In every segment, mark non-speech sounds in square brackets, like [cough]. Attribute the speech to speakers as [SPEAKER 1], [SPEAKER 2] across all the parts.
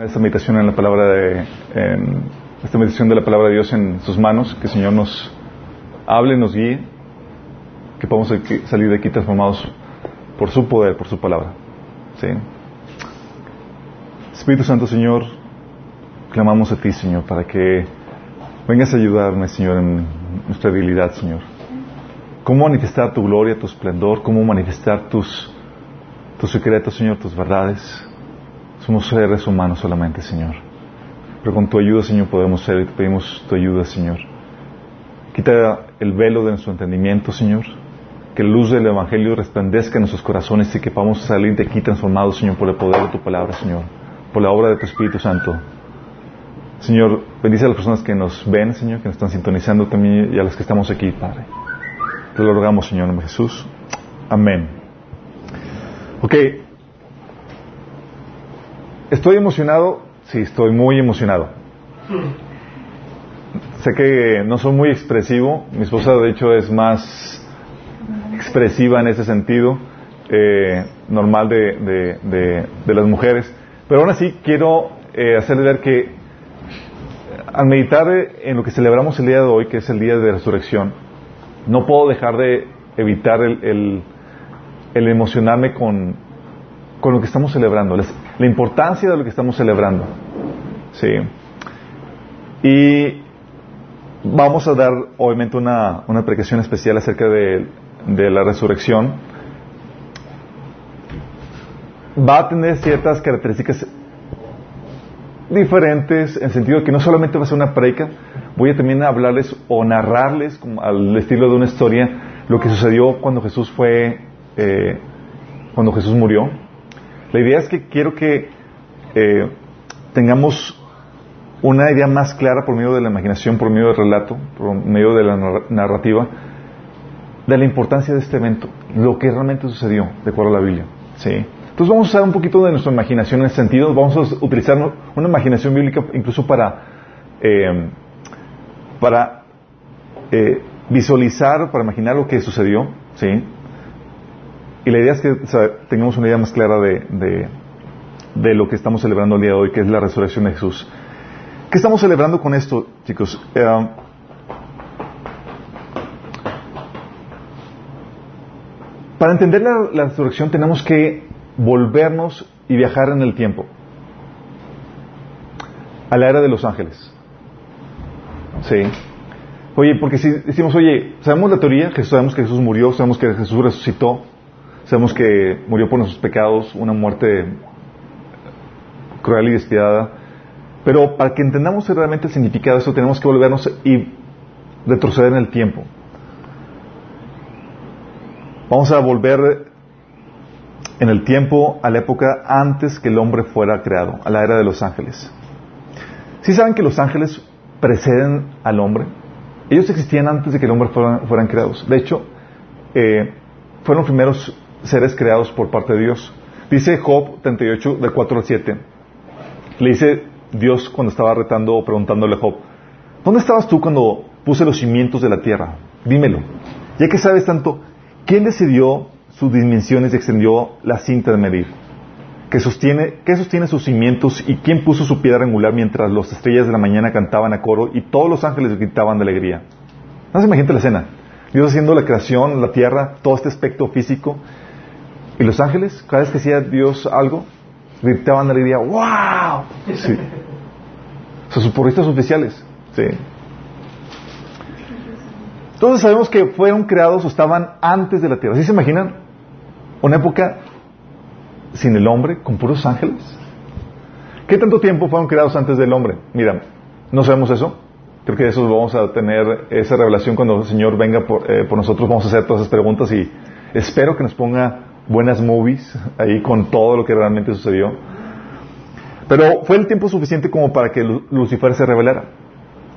[SPEAKER 1] Esta meditación en la palabra de, esta meditación de la palabra de Dios en sus manos, que el Señor nos hable, nos guíe, que podamos salir de aquí transformados por su poder, por su palabra. Espíritu Santo, Señor, clamamos a ti, Señor, para que vengas a ayudarme, Señor, en nuestra debilidad, Señor. Cómo manifestar tu gloria, tu esplendor, cómo manifestar tus secretos, Señor, tus verdades somos seres humanos solamente, Señor. Pero con tu ayuda, Señor, podemos ser y te pedimos tu ayuda, Señor. Quita el velo de nuestro entendimiento, Señor. Que la luz del Evangelio resplandezca en nuestros corazones y que podamos salir de aquí transformados, Señor, por el poder de tu palabra, Señor. Por la obra de tu Espíritu Santo. Señor, bendice a las personas que nos ven, Señor, que nos están sintonizando también y a las que estamos aquí, Padre. Te lo rogamos, Señor, en Jesús. Amén. Ok, ¿Estoy emocionado? Sí, estoy muy emocionado. Sé que no soy muy expresivo. Mi esposa, de hecho, es más expresiva en ese sentido, eh, normal de, de, las mujeres. Pero aún así, quiero eh, hacerle ver que al meditar en lo que celebramos el día de hoy, que es el día de resurrección, no puedo dejar de evitar el, el emocionarme con, con lo que estamos celebrando, la importancia de lo que estamos celebrando. Sí. Y vamos a dar, obviamente, una, una predicación especial acerca de, de la resurrección. Va a tener ciertas características diferentes, en el sentido de que no solamente va a ser una predica, voy a también hablarles o narrarles, al estilo de una historia, lo que sucedió cuando Jesús fue, eh, cuando Jesús murió la idea es que quiero que eh, tengamos una idea más clara por medio de la imaginación, por medio del relato, por medio de la narrativa, de la importancia de este evento, lo que realmente sucedió, de acuerdo a la Biblia. ¿sí? Entonces vamos a usar un poquito de nuestra imaginación en ese sentido, vamos a utilizar una imaginación bíblica incluso para, eh, para eh, visualizar, para imaginar lo que sucedió, ¿sí? Y la idea es que tengamos una idea más clara de, de, lo que estamos celebrando el día de hoy, que es la resurrección de Jesús. ¿Qué estamos celebrando con esto, chicos? Eh, para entender la, resurrección tenemos que volvernos y viajar en el tiempo a la era de los ángeles. Sí. Oye, porque si decimos, oye, sabemos la teoría, que sabemos que Jesús murió, sabemos que Jesús resucitó, Sabemos que murió por nuestros pecados, una muerte cruel y despiadada. Pero para que entendamos realmente el significado de eso, tenemos que volvernos y retroceder en el tiempo. Vamos a volver en el tiempo a la época antes que el hombre fuera creado, a la era de los ángeles. ¿Sí saben que los ángeles preceden al hombre? Ellos existían antes de que el hombre fueran, creados. De hecho, eh, fueron primeros seres creados por parte de Dios. Dice Job 38, del 4 al 7. Le dice Dios cuando estaba retando o preguntándole a Job, ¿dónde estabas tú cuando puse los cimientos de la tierra? Dímelo. Ya que sabes tanto, ¿quién decidió sus dimensiones y extendió la cinta de medir? ¿Qué sostiene, ¿Qué sostiene sus cimientos y quién puso su piedra angular mientras las estrellas de la mañana cantaban a coro y todos los ángeles gritaban de alegría? No se imagínate la escena. Dios haciendo la creación, la tierra, todo este aspecto físico y los ángeles, cada vez que hacía Dios algo, gritaban alegría, ¡wow! Sí. O sea, sus oficiales. Sí. Entonces sabemos que fueron creados o estaban antes de la tierra. ¿Sí se imaginan? Una época sin el hombre, con puros ángeles. ¿Qué tanto tiempo fueron creados antes del hombre? Mira, no sabemos eso. Creo que eso vamos a tener esa revelación cuando el Señor venga por, eh, por nosotros. Vamos a hacer todas esas preguntas y espero que nos ponga buenas movies ahí con todo lo que realmente sucedió. Pero fue el tiempo suficiente como para que Lucifer se revelara.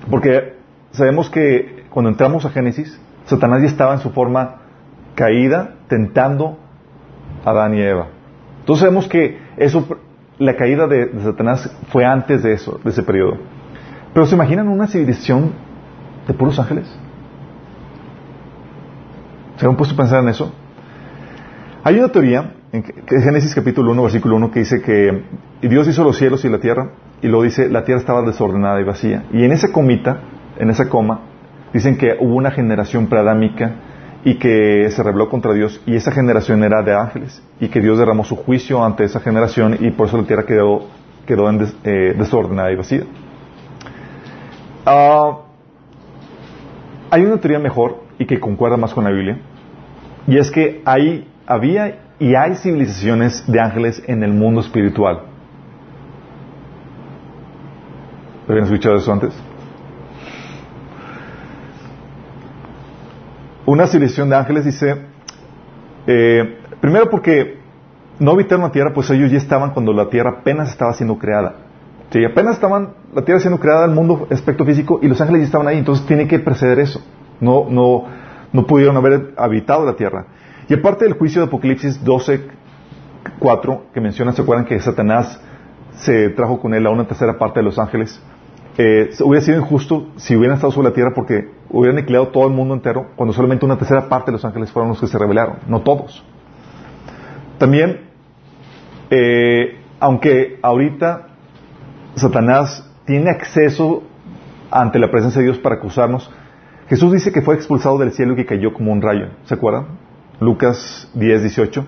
[SPEAKER 1] Porque sabemos que cuando entramos a Génesis, Satanás ya estaba en su forma caída, tentando a Adán y Eva. Entonces sabemos que eso, la caída de, Satanás fue antes de eso, de ese periodo. Pero ¿se imaginan una civilización de puros ángeles? ¿Se han puesto a pensar en eso? Hay una teoría en Génesis capítulo 1, versículo 1, que dice que Dios hizo los cielos y la tierra, y luego dice, la tierra estaba desordenada y vacía. Y en esa comita, en esa coma, dicen que hubo una generación preadámica y que se rebeló contra Dios, y esa generación era de ángeles, y que Dios derramó su juicio ante esa generación, y por eso la tierra quedó, quedó eh, desordenada y vacía. Ah, hay una teoría mejor y que concuerda más con la Biblia, y es que hay, había y hay civilizaciones de ángeles en el mundo espiritual. ¿Habían escuchado eso antes? Una civilización de ángeles dice, eh, primero porque no habitaron la tierra, pues ellos ya estaban cuando la tierra apenas estaba siendo creada. Sí, apenas estaban la tierra siendo creada, el mundo aspecto físico, y los ángeles ya estaban ahí, entonces tiene que preceder eso. No, no, no pudieron haber habitado la tierra. Y aparte del juicio de Apocalipsis 12, 4, que menciona, ¿se acuerdan que Satanás se trajo con él a una tercera parte de los ángeles? Eh, hubiera sido injusto si hubieran estado sobre la tierra porque hubieran aniquilado todo el mundo entero cuando solamente una tercera parte de los ángeles fueron los que se rebelaron, no todos. También, eh, aunque ahorita Satanás tiene acceso ante la presencia de Dios para acusarnos, Jesús dice que fue expulsado del cielo y que cayó como un rayo. ¿Se acuerdan? Lucas 10, 18.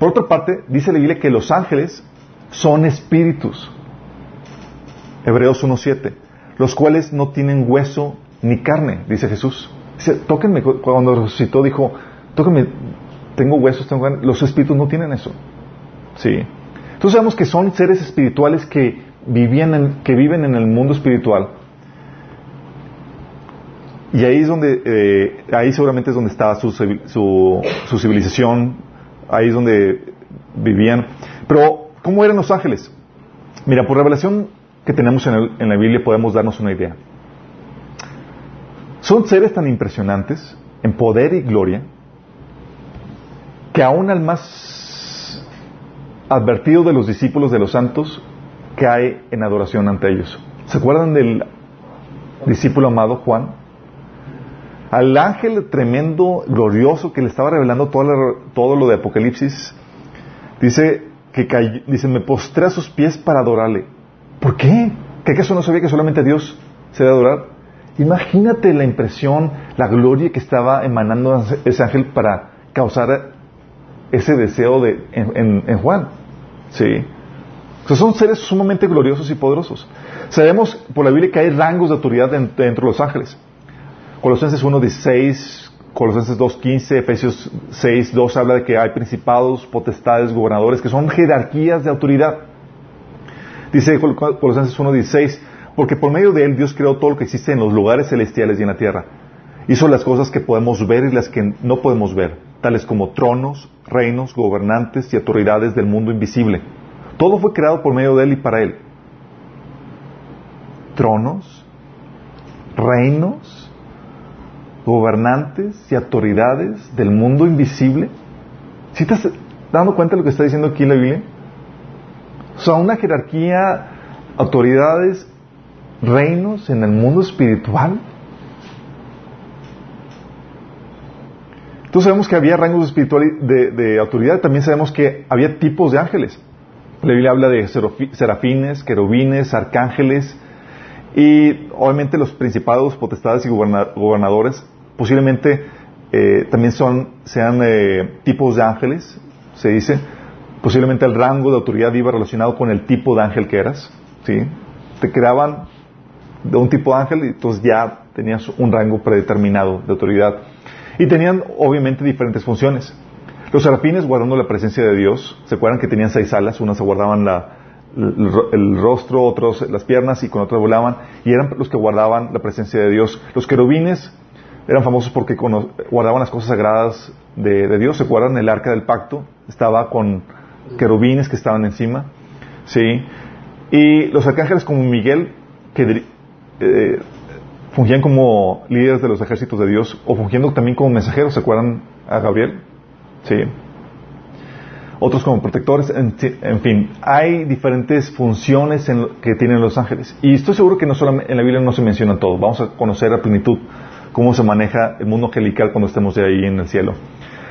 [SPEAKER 1] Por otra parte, dice la Biblia que los ángeles son espíritus. Hebreos 1.7, los cuales no tienen hueso ni carne, dice Jesús. Tóquenme, cuando resucitó dijo, tóquenme, tengo huesos, tengo carne. Los espíritus no tienen eso. Sí. Entonces sabemos que son seres espirituales que, vivían que viven en el mundo espiritual. Y ahí es donde, eh, ahí seguramente es donde estaba su, su, su civilización, ahí es donde vivían. Pero, ¿cómo eran los ángeles? Mira, por revelación que tenemos en, la Biblia podemos darnos una idea. Son seres tan impresionantes en poder y gloria que aún al más advertido de los discípulos de los santos cae en adoración ante ellos. ¿Se acuerdan del discípulo amado Juan? Al ángel tremendo, glorioso, que le estaba revelando todo, todo lo de Apocalipsis, dice que dice, me postré a sus pies para adorarle. ¿Por qué? ¿Que acaso no sabía que solamente Dios se debe adorar? Imagínate la impresión, la gloria que estaba emanando ese ángel para causar ese deseo de, en, Juan. ¿Sí? son seres sumamente gloriosos y poderosos. Sabemos por la Biblia que hay rangos de autoridad dentro de los ángeles. Colosenses 1.16, Colosenses 2.15, Efesios 6.2 habla de que hay principados, potestades, gobernadores, que son jerarquías de autoridad. Dice Colosenses 1.16, porque por medio de él Dios creó todo lo que existe en los lugares celestiales y en la tierra. Hizo las cosas que podemos ver y las que no podemos ver, tales como tronos, reinos, gobernantes y autoridades del mundo invisible. Todo fue creado por medio de él y para él. Tronos, reinos, gobernantes y autoridades del mundo invisible. ¿Sí estás dando cuenta de lo que está diciendo aquí la Biblia? O sea, una jerarquía, autoridades, reinos en el mundo espiritual. Entonces sabemos que había rangos de, de, autoridad, también sabemos que había tipos de ángeles. La Biblia habla de serafines, querubines, arcángeles y obviamente los principados, potestades y gobernadores posiblemente eh, también son, sean eh, tipos de ángeles, se dice. Posiblemente el rango de autoridad iba relacionado con el tipo de ángel que eras. ¿sí? Te creaban de un tipo de ángel y entonces ya tenías un rango predeterminado de autoridad. Y tenían obviamente diferentes funciones. Los serafines guardando la presencia de Dios, ¿se acuerdan que tenían seis alas? Unas guardaban la, el, rostro, otros las piernas y con otras volaban. Y eran los que guardaban la presencia de Dios. Los querubines eran famosos porque guardaban las cosas sagradas de, Dios. ¿Se acuerdan? El arca del pacto estaba con querubines que estaban encima, ¿sí? Y los arcángeles como Miguel, que eh, fungían como líderes de los ejércitos de Dios, o fungiendo también como mensajeros, ¿se acuerdan a Gabriel? Sí. Otros como protectores, en, fin, hay diferentes funciones que tienen los ángeles. Y estoy seguro que no solamente en la Biblia no se menciona todo. Vamos a conocer a plenitud cómo se maneja el mundo angelical cuando estemos de ahí en el cielo.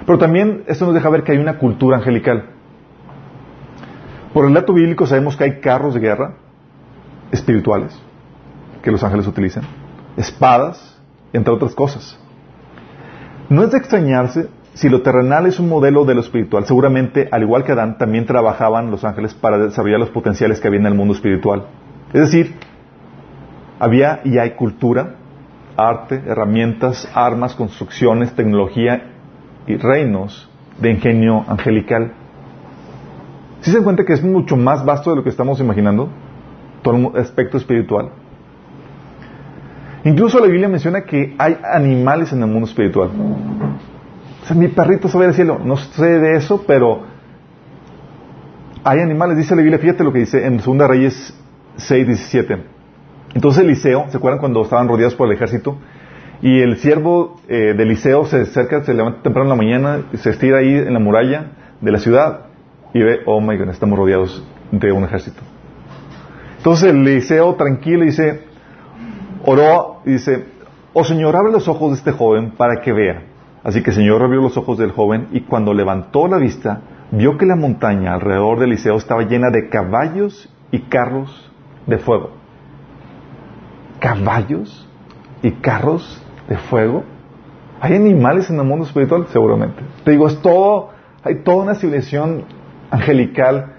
[SPEAKER 1] Pero también esto nos deja ver que hay una cultura angelical. Por el relato bíblico sabemos que hay carros de guerra espirituales que los ángeles utilizan, espadas, entre otras cosas. No es de extrañarse si lo terrenal es un modelo de lo espiritual. Seguramente, al igual que Adán, también trabajaban los ángeles para desarrollar los potenciales que había en el mundo espiritual. Es decir, había y hay cultura, arte, herramientas, armas, construcciones, tecnología y reinos de ingenio angelical. ¿Sí se dan cuenta que es mucho más vasto de lo que estamos imaginando? Todo el aspecto espiritual. Incluso la Biblia menciona que hay animales en el mundo espiritual. O sea, mi perrito sube al cielo. No sé de eso, pero hay animales. Dice la Biblia, fíjate lo que dice en 2 Reyes 6, 17. Entonces Eliseo, ¿se acuerdan cuando estaban rodeados por el ejército? Y el siervo eh, de Eliseo se acerca, se levanta temprano en la mañana, se estira ahí en la muralla de la ciudad y ve, oh my God, estamos rodeados de un ejército. Entonces Eliseo tranquilo dice, oró y dice, oh Señor, abre los ojos de este joven para que vea. Así que el Señor abrió los ojos del joven y cuando levantó la vista, vio que la montaña alrededor de Eliseo estaba llena de caballos y carros de fuego. ¿Caballos y carros de fuego? ¿Hay animales en el mundo espiritual? Seguramente. Te digo, es todo, hay toda una civilización angelical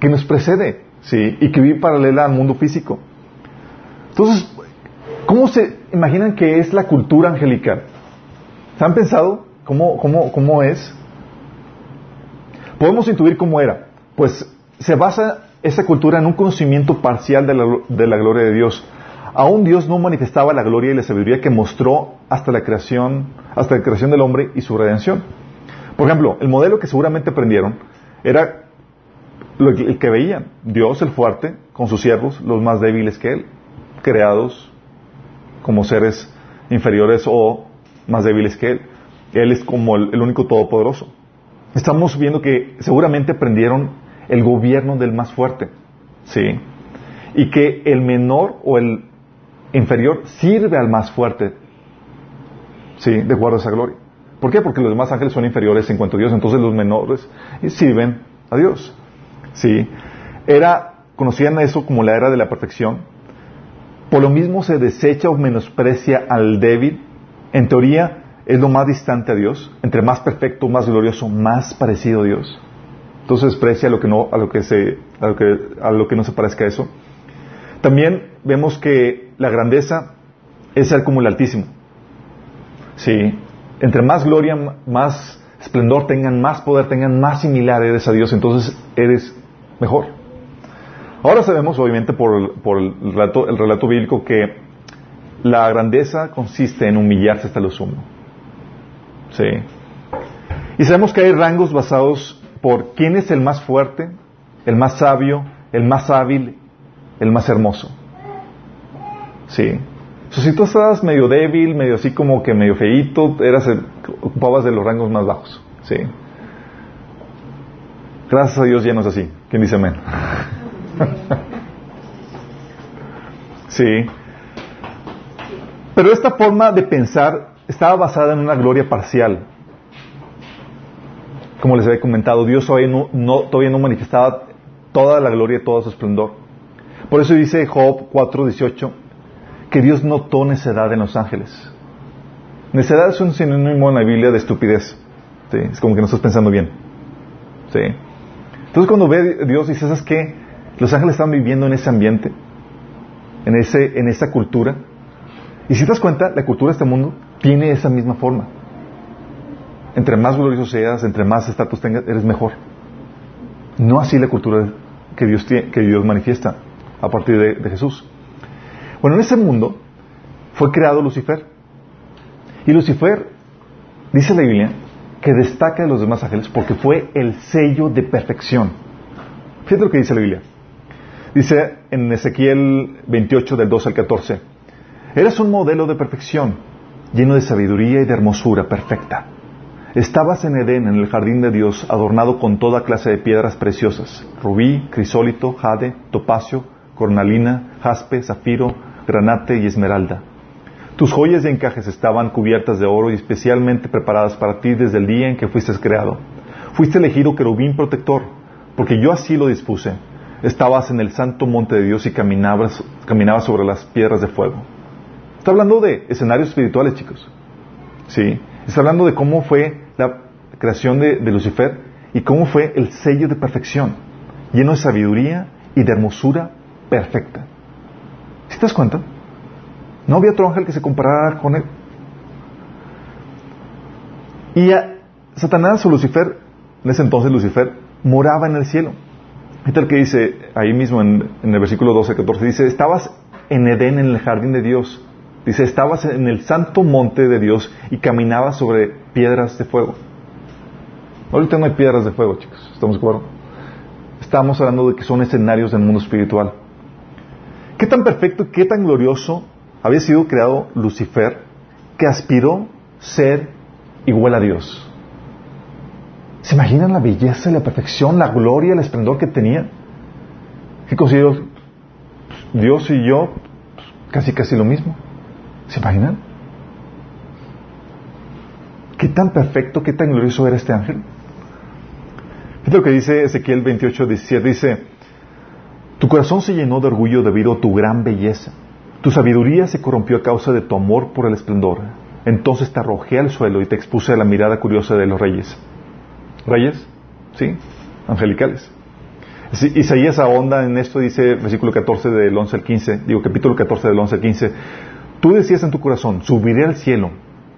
[SPEAKER 1] que nos precede, ¿sí? Y que vive paralela al mundo físico. Entonces, ¿cómo se imaginan que es la cultura angelical? ¿Se han pensado cómo, cómo, cómo es? Podemos intuir cómo era. Pues se basa esa cultura en un conocimiento parcial de la, de la gloria de Dios. Aún Dios no manifestaba la gloria y la sabiduría que mostró hasta la creación, hasta la creación del hombre y su redención. Por ejemplo, el modelo que seguramente aprendieron era lo que, el que veían, Dios el fuerte, con sus siervos, los más débiles que Él, creados como seres inferiores o más débiles que Él. Él es como el, el único todopoderoso. Estamos viendo que seguramente aprendieron el gobierno del más fuerte, ¿sí? Y que el menor o el inferior sirve al más fuerte, ¿sí? De acuerdo a esa gloria. ¿Por qué? Porque los demás ángeles son inferiores en cuanto a Dios, entonces los menores sirven a Dios. ¿Sí? Era, conocían eso como la era de la perfección. Por lo mismo se desecha o menosprecia al débil. En teoría es lo más distante a Dios. Entre más perfecto, más glorioso, más parecido a Dios. Entonces desprecia a lo que no, a lo que se, a lo que, a lo que no se parezca a eso. También vemos que la grandeza es ser como el Altísimo. Sí, entre más gloria, más esplendor tengan, más poder tengan, más similar eres a Dios, entonces eres mejor. Ahora sabemos, obviamente, por, el, relato, el, relato, bíblico, que la grandeza consiste en humillarse hasta lo sumo. Sí. Y sabemos que hay rangos basados por quién es el más fuerte, el más sabio, el más hábil, el más hermoso. Sí si tú estabas medio débil, medio así como que medio feíto, eras ocupabas de los rangos más bajos. Sí. Gracias a Dios ya no es así. ¿Quién dice amén? [laughs] sí. Pero esta forma de pensar estaba basada en una gloria parcial. Como les había comentado, Dios todavía no, todavía no manifestaba toda la gloria, todo su esplendor. Por eso dice Job 4:18, que Dios notó necedad en los ángeles. Necedad es un sinónimo en la Biblia de estupidez. Es como que no estás pensando bien. Entonces cuando ve Dios dice, ¿sabes qué? Los ángeles están viviendo en ese ambiente, en, ese, en esa cultura. Y si te das cuenta, la cultura de este mundo tiene esa misma forma. Entre más glorioso seas, entre más estatus tengas, eres mejor. No así la cultura que Dios, que Dios manifiesta a partir de Jesús. Bueno, en ese mundo fue creado Lucifer. Y Lucifer, dice la Biblia, que destaca de los demás ángeles porque fue el sello de perfección. Fíjate lo que dice la Biblia. Dice en Ezequiel 28 del 2 al 14, eras un modelo de perfección, lleno de sabiduría y de hermosura perfecta. Estabas en Edén, en el jardín de Dios, adornado con toda clase de piedras preciosas, rubí, crisólito, jade, topacio, cornalina, jaspe, zafiro, granate y esmeralda. Tus joyas y encajes estaban cubiertas de oro y especialmente preparadas para ti desde el día en que fuiste creado. Fuiste elegido querubín protector, porque yo así lo dispuse. Estabas en el santo monte de Dios y caminabas, caminabas sobre las piedras de fuego. Está hablando de escenarios espirituales, chicos. Sí. Está hablando de cómo fue la creación de, de Lucifer y cómo fue el sello de perfección, lleno de sabiduría y de hermosura perfecta. ¿Sí te das cuenta? No había otro ángel que se comparara con él. Y a Satanás o Lucifer, en ese entonces Lucifer, moraba en el cielo. Este es el que dice ahí mismo en, en el versículo 12, 14, dice, estabas en Edén, en el jardín de Dios. Dice, estabas en el santo monte de Dios y caminabas sobre piedras de fuego. Ahorita no hay piedras de fuego, chicos. ¿Estamos de acuerdo? Estamos hablando de que son escenarios del mundo espiritual. ¿Qué tan perfecto, qué tan glorioso había sido creado Lucifer que aspiró ser igual a Dios? ¿Se imaginan la belleza y la perfección, la gloria, el esplendor que tenía? ¿Qué considero Dios y yo casi casi lo mismo? ¿Se imaginan? ¿Qué tan perfecto, qué tan glorioso era este ángel? Es lo que dice Ezequiel 28, 17. Dice, tu corazón se llenó de orgullo debido a tu gran belleza. Tu sabiduría se corrompió a causa de tu amor por el esplendor. Entonces te arrojé al suelo y te expuse a la mirada curiosa de los reyes. ¿Reyes? ¿Sí? Angelicales. Isaías ahonda en esto, dice versículo 14 del 11 al 15, digo capítulo 14 del 11 al 15, tú decías en tu corazón, subiré al cielo,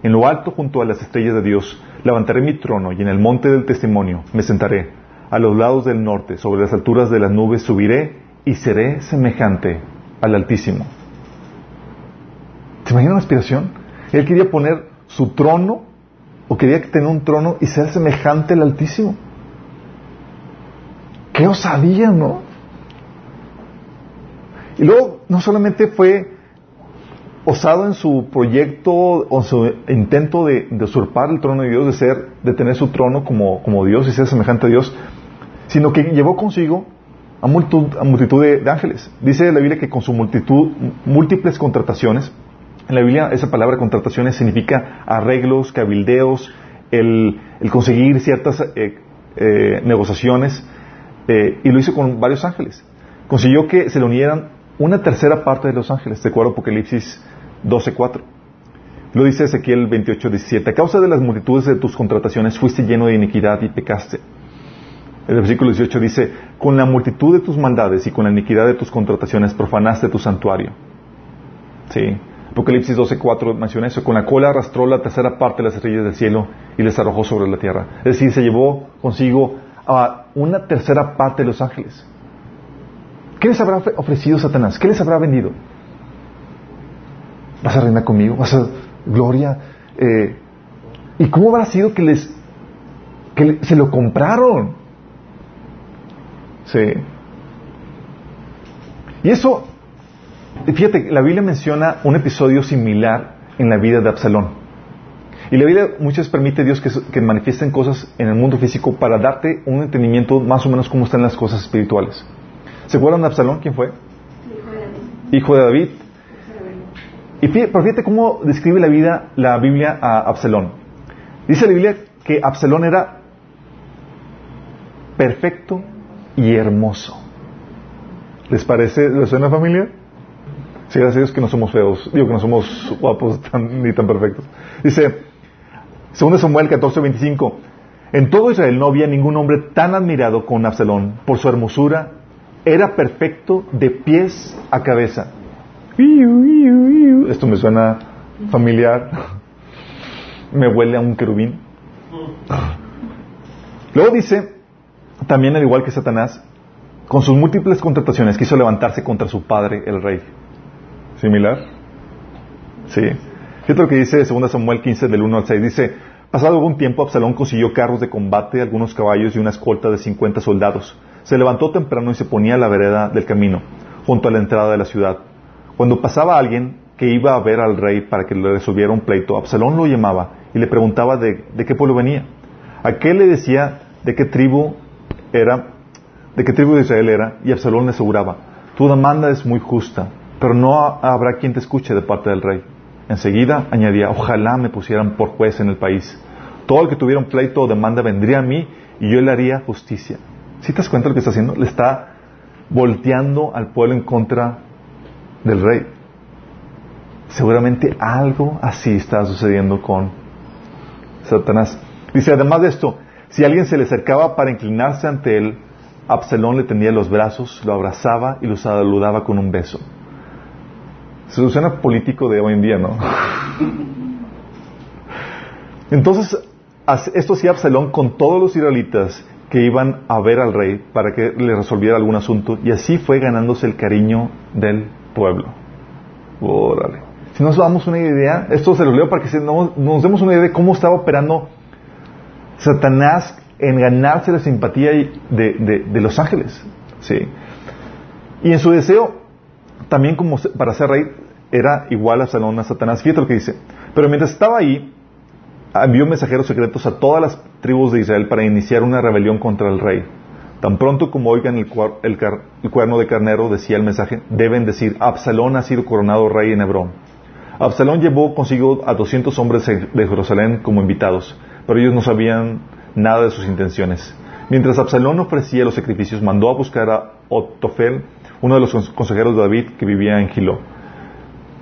[SPEAKER 1] en lo alto junto a las estrellas de Dios, levantaré mi trono y en el monte del testimonio me sentaré, a los lados del norte, sobre las alturas de las nubes subiré y seré semejante al Altísimo. ¿Se imaginan la aspiración? Él quería poner su trono, o quería tener un trono y ser semejante al Altísimo. ¡Qué osadía, no! Y luego, no solamente fue osado en su proyecto o su intento de, usurpar el trono de Dios, de ser, de tener su trono como, como Dios y ser semejante a Dios, sino que llevó consigo a multitud, de, ángeles. Dice la Biblia que con su multitud, múltiples contrataciones, en la Biblia esa palabra contrataciones significa arreglos, cabildeos, el, el conseguir ciertas eh, eh, negociaciones, eh, y lo hizo con varios ángeles. Consiguió que se le unieran una tercera parte de los ángeles, de acuerdo a Apocalipsis 12.4. Lo dice Ezequiel 28.17. A causa de las multitudes de tus contrataciones fuiste lleno de iniquidad y pecaste. El versículo 18 dice, con la multitud de tus maldades y con la iniquidad de tus contrataciones profanaste tu santuario. Sí. Apocalipsis 12.4 menciona eso. Con la cola arrastró la tercera parte de las estrellas del cielo y les arrojó sobre la tierra. Es decir, se llevó consigo a una tercera parte de los ángeles. ¿Qué les habrá ofrecido Satanás? ¿Qué les habrá vendido? ¿Vas a reinar conmigo? ¿Vas a gloria? Eh, ¿Y cómo habrá sido que les que se lo compraron? Sí. Y eso, fíjate, la Biblia menciona un episodio similar en la vida de Absalón. Y la Biblia muchas veces permite a Dios que, que, manifiesten cosas en el mundo físico para darte un entendimiento más o menos cómo están las cosas espirituales. ¿Se acuerdan de Absalón? ¿Quién fue? Hijo de David. Y fíjate cómo describe la vida, la Biblia a Absalón. Dice la Biblia que Absalón era perfecto y hermoso. ¿Les parece, les suena familia? Sí, gracias a Dios que no somos feos, digo que no somos guapos [laughs] ni tan perfectos. Dice, 2 Samuel 14, 25, en todo Israel no había ningún hombre tan admirado como Absalón por su hermosura era perfecto de pies a cabeza. Esto me suena familiar. [laughs] Me huele a un querubín. Luego dice, también al igual que Satanás, con sus múltiples contrataciones quiso levantarse contra su padre, el rey. ¿Similar? Sí. Fíjate lo que dice 2 Samuel 15 del 1 al 6. Dice, pasado algún tiempo Absalón consiguió carros de combate, algunos caballos y una escolta de 50 soldados se levantó temprano y se ponía a la vereda del camino, junto a la entrada de la ciudad. Cuando pasaba alguien que iba a ver al rey para que le resolviera un pleito, Absalón lo llamaba y le preguntaba de, qué pueblo venía. Aquel le decía de qué tribu era, de qué tribu de Israel era, y Absalón le aseguraba, tu demanda es muy justa, pero no habrá quien te escuche de parte del rey. Enseguida añadía, ojalá me pusieran por juez en el país. Todo el que tuviera un pleito o demanda vendría a mí y yo le haría justicia. ¿Sí te das cuenta de lo que está haciendo? Le está volteando al pueblo en contra del rey. Seguramente algo así está sucediendo con Satanás. Dice, además de esto, si alguien se le acercaba para inclinarse ante él, Absalón le tendía los brazos, lo abrazaba y lo saludaba con un beso. Se suena político de hoy en día, ¿no? [laughs] Entonces, esto hacía Absalón con todos los israelitas que iban a ver al rey para que le resolviera algún asunto y así fue ganándose el cariño del pueblo. Órale. Si nos damos una idea, esto se lo leo para que nos demos una idea de cómo estaba operando Satanás en ganarse la simpatía de, de, los ángeles. ¿sí? Y en su deseo, también como para ser rey, era igual a Salón a Satanás. Fíjate lo que dice. Pero mientras estaba ahí, envió mensajeros secretos a todas las tribus de Israel para iniciar una rebelión contra el rey. Tan pronto como oigan el, cuerno de carnero, decía el mensaje, deben decir, Absalón ha sido coronado rey en Hebrón. Absalón llevó consigo a 200 hombres de Jerusalén como invitados, pero ellos no sabían nada de sus intenciones. Mientras Absalón ofrecía los sacrificios, mandó a buscar a Otofel, uno de los consejeros de David que vivía en Gilo.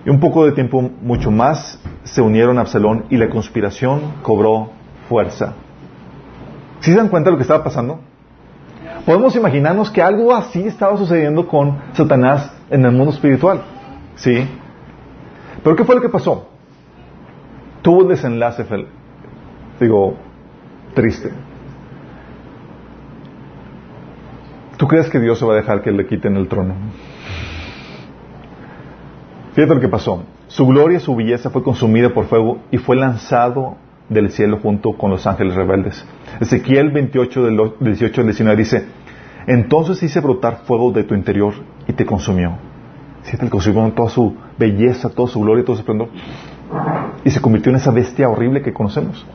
[SPEAKER 1] Y un poco de tiempo, mucho más, se unieron a Absalón y la conspiración cobró fuerza. ¿Sí se dan cuenta de lo que estaba pasando? Podemos imaginarnos que algo así estaba sucediendo con Satanás en el mundo espiritual. ¿Sí? Pero ¿qué fue lo que pasó? Tuvo desenlace, digo, triste. ¿Tú crees que Dios se va a dejar que le quiten el trono? Fíjate lo que pasó. Su gloria y su belleza fue consumida por fuego y fue lanzado del cielo junto con los ángeles rebeldes. Ezequiel 28, del 18 al 19 dice, entonces hice brotar fuego de tu interior y te consumió. Fíjate, le consumió toda su belleza, toda su gloria, todo su esplendor. Y se convirtió en esa bestia horrible que conocemos.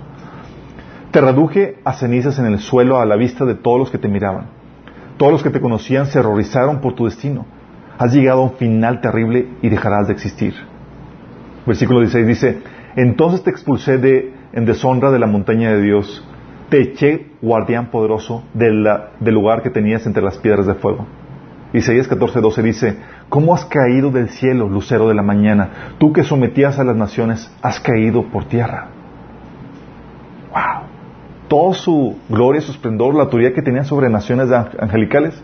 [SPEAKER 1] Te reduje a cenizas en el suelo a la vista de todos los que te miraban. Todos los que te conocían se horrorizaron por tu destino. Has llegado a un final terrible y dejarás de existir. Versículo 16 dice, entonces te expulsé de, en deshonra de la montaña de Dios, te eché, guardián poderoso, del lugar que tenías entre las piedras de fuego. Isaías 14:12 dice, ¿cómo has caído del cielo, lucero de la mañana? Tú que sometías a las naciones, has caído por tierra. ¡Wow! Toda su gloria, su esplendor, la autoridad que tenía sobre naciones angelicales,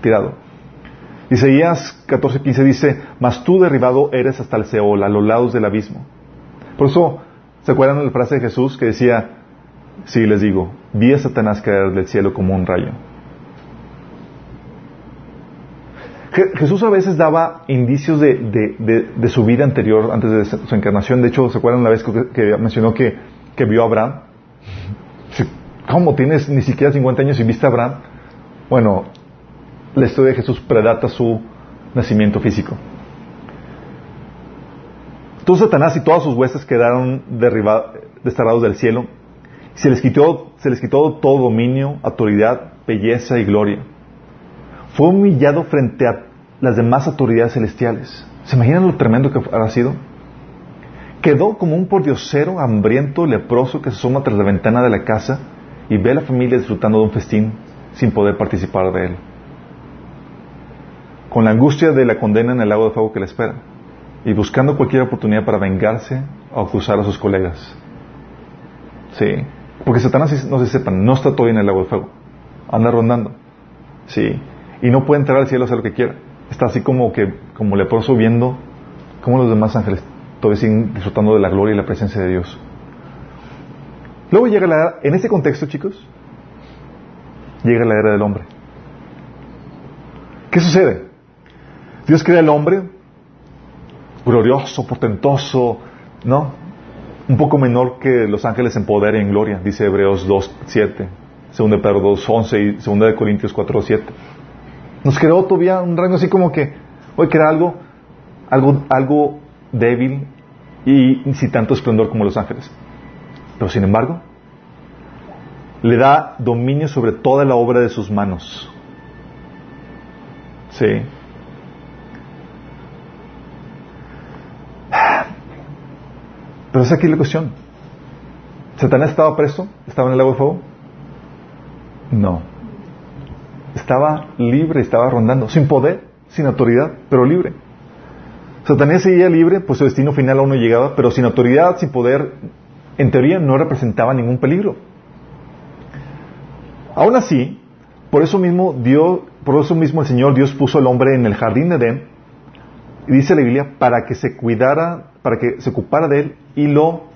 [SPEAKER 1] tirado. Isaías 14:15 dice, mas tú derribado eres hasta el Seol, a los lados del abismo. Por eso, ¿se acuerdan de la frase de Jesús que decía, sí les digo, vi a Satanás caer del cielo como un rayo? Jesús a veces daba indicios de, su vida anterior, antes de su encarnación. De hecho, ¿se acuerdan la vez que, mencionó que, que, vio a Abraham? ¿Cómo tienes ni siquiera 50 años y viste a Abraham? Bueno, la historia de Jesús predata su nacimiento físico. Entonces Satanás y todas sus huestes quedaron desterrados del cielo. Se les, quitó, se les quitó todo dominio, autoridad, belleza y gloria. Fue humillado frente a las demás autoridades celestiales. ¿Se imaginan lo tremendo que habrá sido? Quedó como un pordiosero hambriento, leproso que se asoma tras la ventana de la casa y ve a la familia disfrutando de un festín sin poder participar de él con la angustia de la condena en el lago de fuego que le espera y buscando cualquier oportunidad para vengarse o acusar a sus colegas. Sí, porque Satanás, no se sepan, no está todavía en el lago de fuego, anda rondando. Sí, y no puede entrar al cielo a hacer lo que quiera. Está así como que, como leproso viendo cómo los demás ángeles todavía siguen disfrutando de la gloria y la presencia de Dios. Luego llega la era, en ese contexto, chicos, llega la era del hombre. ¿Qué sucede? Dios crea al hombre glorioso, portentoso, ¿no? Un poco menor que los ángeles en poder y en gloria, dice Hebreos 2, 7, 2 Pedro 2, 11 y 2 de Corintios 4, 7. Nos creó todavía un reino así como que, hoy que era algo, algo, algo débil y sin tanto esplendor como los ángeles. Pero sin embargo, le da dominio sobre toda la obra de sus manos. Sí. Entonces aquí la cuestión. ¿Satanás estaba preso? ¿Estaba en el lago de fuego? No. Estaba libre, estaba rondando, sin poder, sin autoridad, pero libre. Satanás seguía libre, pues su destino final aún no llegaba, pero sin autoridad, sin poder, en teoría no representaba ningún peligro. Aún así, por eso mismo Dios, por eso mismo el Señor Dios puso al hombre en el jardín de Edén, y dice la Biblia, para que se cuidara, para que se ocupara de él y lo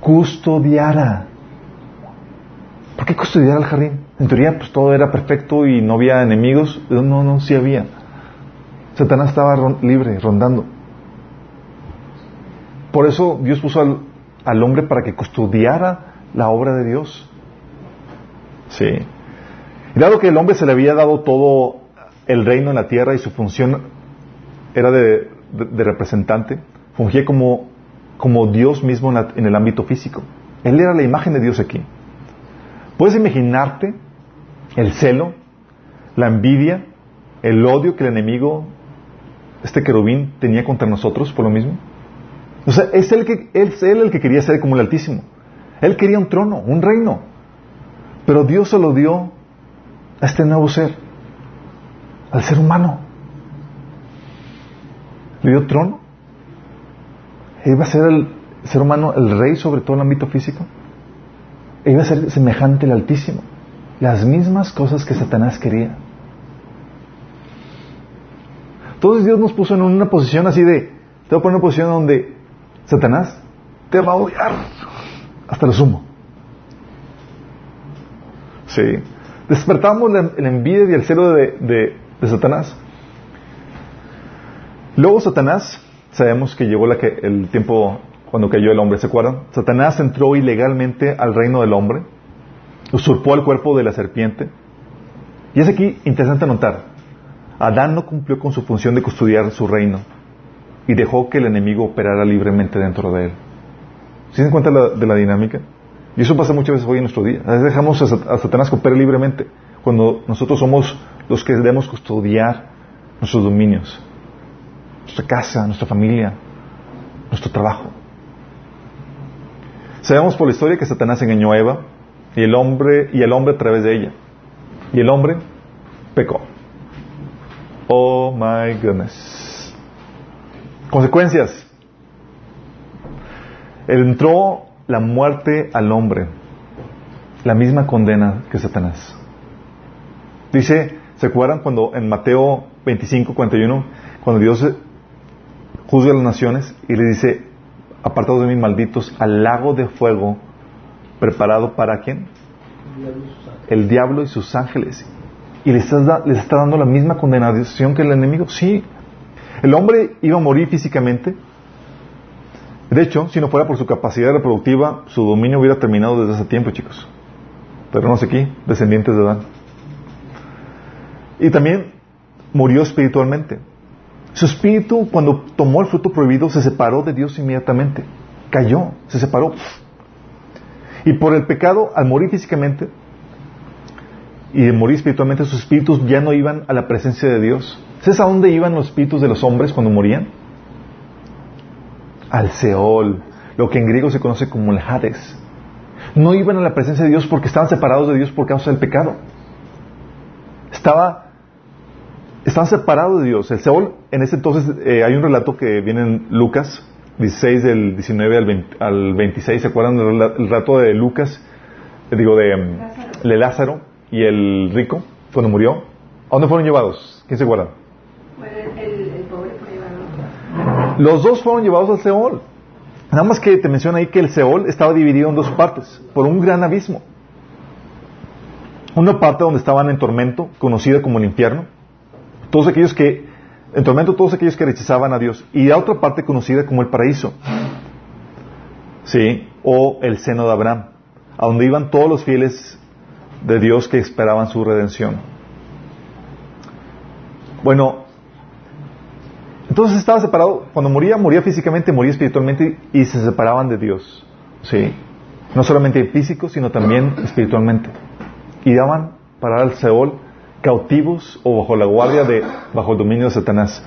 [SPEAKER 1] custodiara. ¿Por qué custodiar el jardín? En teoría, pues todo era perfecto y no había enemigos. No, no, sí había. Satanás estaba libre, rondando. Por eso Dios puso al, hombre para que custodiara la obra de Dios. Sí. Y dado que el hombre se le había dado todo el reino en la tierra y su función era de, representante, fungía como, Dios mismo en, en el ámbito físico. Él era la imagen de Dios aquí. ¿Puedes imaginarte el celo, la envidia, el odio que el enemigo, este querubín, tenía contra nosotros por lo mismo? O sea, es él, que, es él el que quería ser como el Altísimo. Él quería un trono, un reino. Pero Dios se lo dio a este nuevo ser, al ser humano. Le dio trono. Iba a ser el ser humano el rey sobre todo el ámbito físico. Iba a ser semejante al Altísimo. Las mismas cosas que Satanás quería. Entonces Dios nos puso en una posición así de, te voy a poner una posición donde Satanás te va a odiar hasta lo sumo. Sí. Despertamos la, envidia y el celo de, de, Satanás. Luego Satanás, sabemos que llegó la que, el tiempo cuando cayó el hombre, ¿se acuerdan? Satanás entró ilegalmente al reino del hombre, usurpó el cuerpo de la serpiente. Y es aquí interesante notar, Adán no cumplió con su función de custodiar su reino y dejó que el enemigo operara libremente dentro de él. ¿Sí se cuenta de la dinámica? Y eso pasa muchas veces hoy en nuestro día. A veces dejamos a Satanás que opere libremente cuando nosotros somos los que debemos custodiar nuestros dominios, nuestra casa, nuestra familia, nuestro trabajo. Sabemos por la historia que Satanás engañó a Eva y el hombre y el hombre a través de ella. Y el hombre pecó. Oh my goodness. Consecuencias. Entró la muerte al hombre, la misma condena que Satanás. Dice, ¿se acuerdan cuando en Mateo 25, 41, cuando Dios juzga a las naciones y le dice, apartados de mí malditos, al lago de fuego preparado para quién? El diablo y sus ángeles. Y les está dando la misma condenación que el enemigo. Sí. El hombre iba a morir físicamente, de hecho, si no fuera por su capacidad reproductiva, su dominio hubiera terminado desde hace tiempo, chicos. Pero no sé aquí, descendientes de Adán. Y también murió espiritualmente. Su espíritu, cuando tomó el fruto prohibido, se separó de Dios inmediatamente. Cayó, se separó. Y por el pecado, al morir físicamente y de morir espiritualmente, sus espíritus ya no iban a la presencia de Dios. ¿Sabes a dónde iban los espíritus de los hombres cuando morían? al Seol, lo que en griego se conoce como el Hades. No iban a la presencia de Dios porque estaban separados de Dios por causa del pecado. Estaba, estaban separados de Dios. El Seol, en ese entonces, eh, hay un relato que viene en Lucas 16, del 19 al, 26. ¿Se acuerdan del relato de Lucas? Eh, digo, de, mm, de Lázaro y el rico, cuando murió. ¿A dónde fueron llevados? ¿Quién se acuerda? Los dos fueron llevados al Seol. Nada más que te menciona ahí que el Seol estaba dividido en dos partes, por un gran abismo. Una parte donde estaban en tormento, conocida como el infierno, todos aquellos que, en tormento todos aquellos que rechazaban a Dios, y la otra parte conocida como el paraíso, ¿sí? O el seno de Abraham, a donde iban todos los fieles de Dios que esperaban su redención. Bueno, entonces estaba separado, cuando moría, moría físicamente, moría espiritualmente y se separaban de Dios. Sí. No solamente físico, sino también espiritualmente. Y daban para el Seol cautivos o bajo la guardia de, bajo el dominio de Satanás.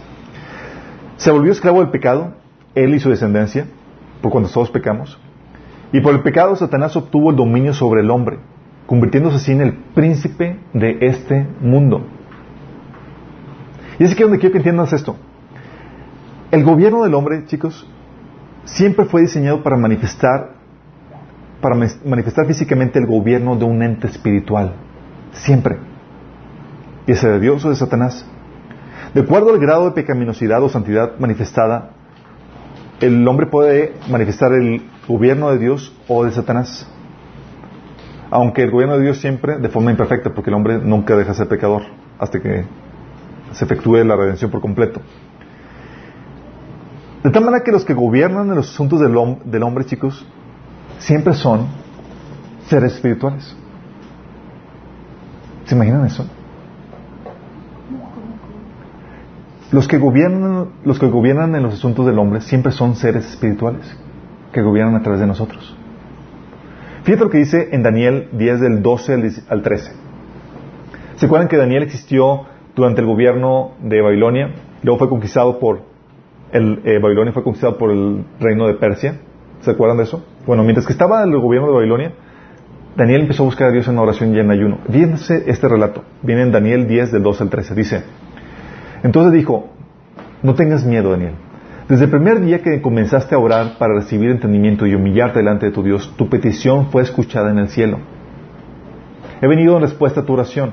[SPEAKER 1] Se volvió esclavo del pecado, él y su descendencia, por cuando todos pecamos. Y por el pecado Satanás obtuvo el dominio sobre el hombre, convirtiéndose así en el príncipe de este mundo. Y es aquí donde quiero que entiendas esto. El gobierno del hombre, chicos, siempre fue diseñado para manifestar, para manifestar físicamente el gobierno de un ente espiritual. Siempre. Y ese de Dios o de Satanás. De acuerdo al grado de pecaminosidad o santidad manifestada, el hombre puede manifestar el gobierno de Dios o de Satanás. Aunque el gobierno de Dios siempre de forma imperfecta, porque el hombre nunca deja de ser pecador hasta que se efectúe la redención por completo. De tal manera que los que gobiernan en los asuntos del, del hombre, chicos, siempre son seres espirituales. ¿Se imaginan eso? Los que gobiernan, los que gobiernan en los asuntos del hombre siempre son seres espirituales que gobiernan a través de nosotros. Fíjate lo que dice en Daniel 10 del 12 al 13. ¿Se acuerdan que Daniel existió durante el gobierno de Babilonia? Luego fue conquistado por el eh, Babilonia fue conquistado por el reino de Persia. ¿Se acuerdan de eso? Bueno, mientras que estaba el gobierno de Babilonia, Daniel empezó a buscar a Dios en oración y en ayuno. Fíjense este relato. Viene en Daniel 10 del 12 al 13. Dice, entonces dijo, no tengas miedo, Daniel. Desde el primer día que comenzaste a orar para recibir entendimiento y humillarte delante de tu Dios, tu petición fue escuchada en el cielo. He venido en respuesta a tu oración,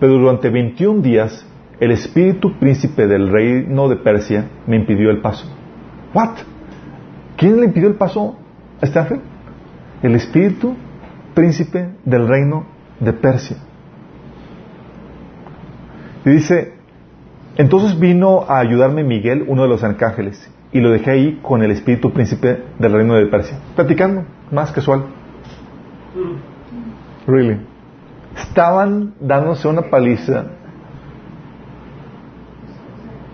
[SPEAKER 1] pero durante 21 días el espíritu príncipe del reino de Persia me impidió el paso. ¿What? ¿Quién le impidió el paso a ángel? El espíritu príncipe del reino de Persia. Y dice, entonces vino a ayudarme Miguel, uno de los arcángeles, y lo dejé ahí con el espíritu príncipe del reino de Persia, platicando, más casual. Really. Estaban dándose una paliza.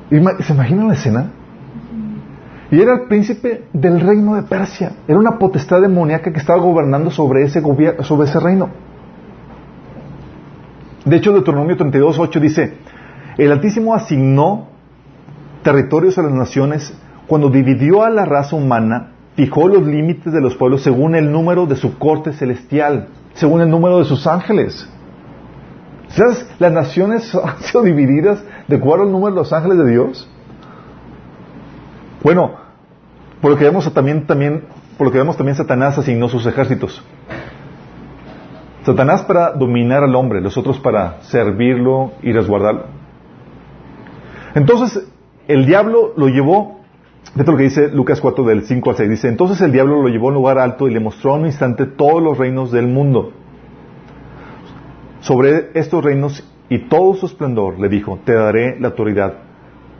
[SPEAKER 1] ¿Se imaginan la escena? Y era el príncipe del reino de Persia. Era una potestad demoníaca que estaba gobernando sobre ese, sobre ese reino. De hecho, Deuteronomio 32.8 dice, el Altísimo asignó territorios a las naciones cuando dividió a la raza humana, fijó los límites de los pueblos según el número de su corte celestial, según el número de sus ángeles. ¿Sabes? Las naciones [laughs] han sido divididas de acuerdo al número de los ángeles de Dios. Bueno, por lo que vemos también, también, por lo que vemos también Satanás asignó sus ejércitos. Satanás para dominar al hombre, los otros para servirlo y resguardarlo. Entonces, el diablo lo llevó, fíjate lo que dice Lucas 4 del 5 al 6, dice, entonces el diablo lo llevó a un lugar alto y le mostró a un instante todos los reinos del mundo. Sobre estos reinos y todo su esplendor le dijo, te daré la autoridad,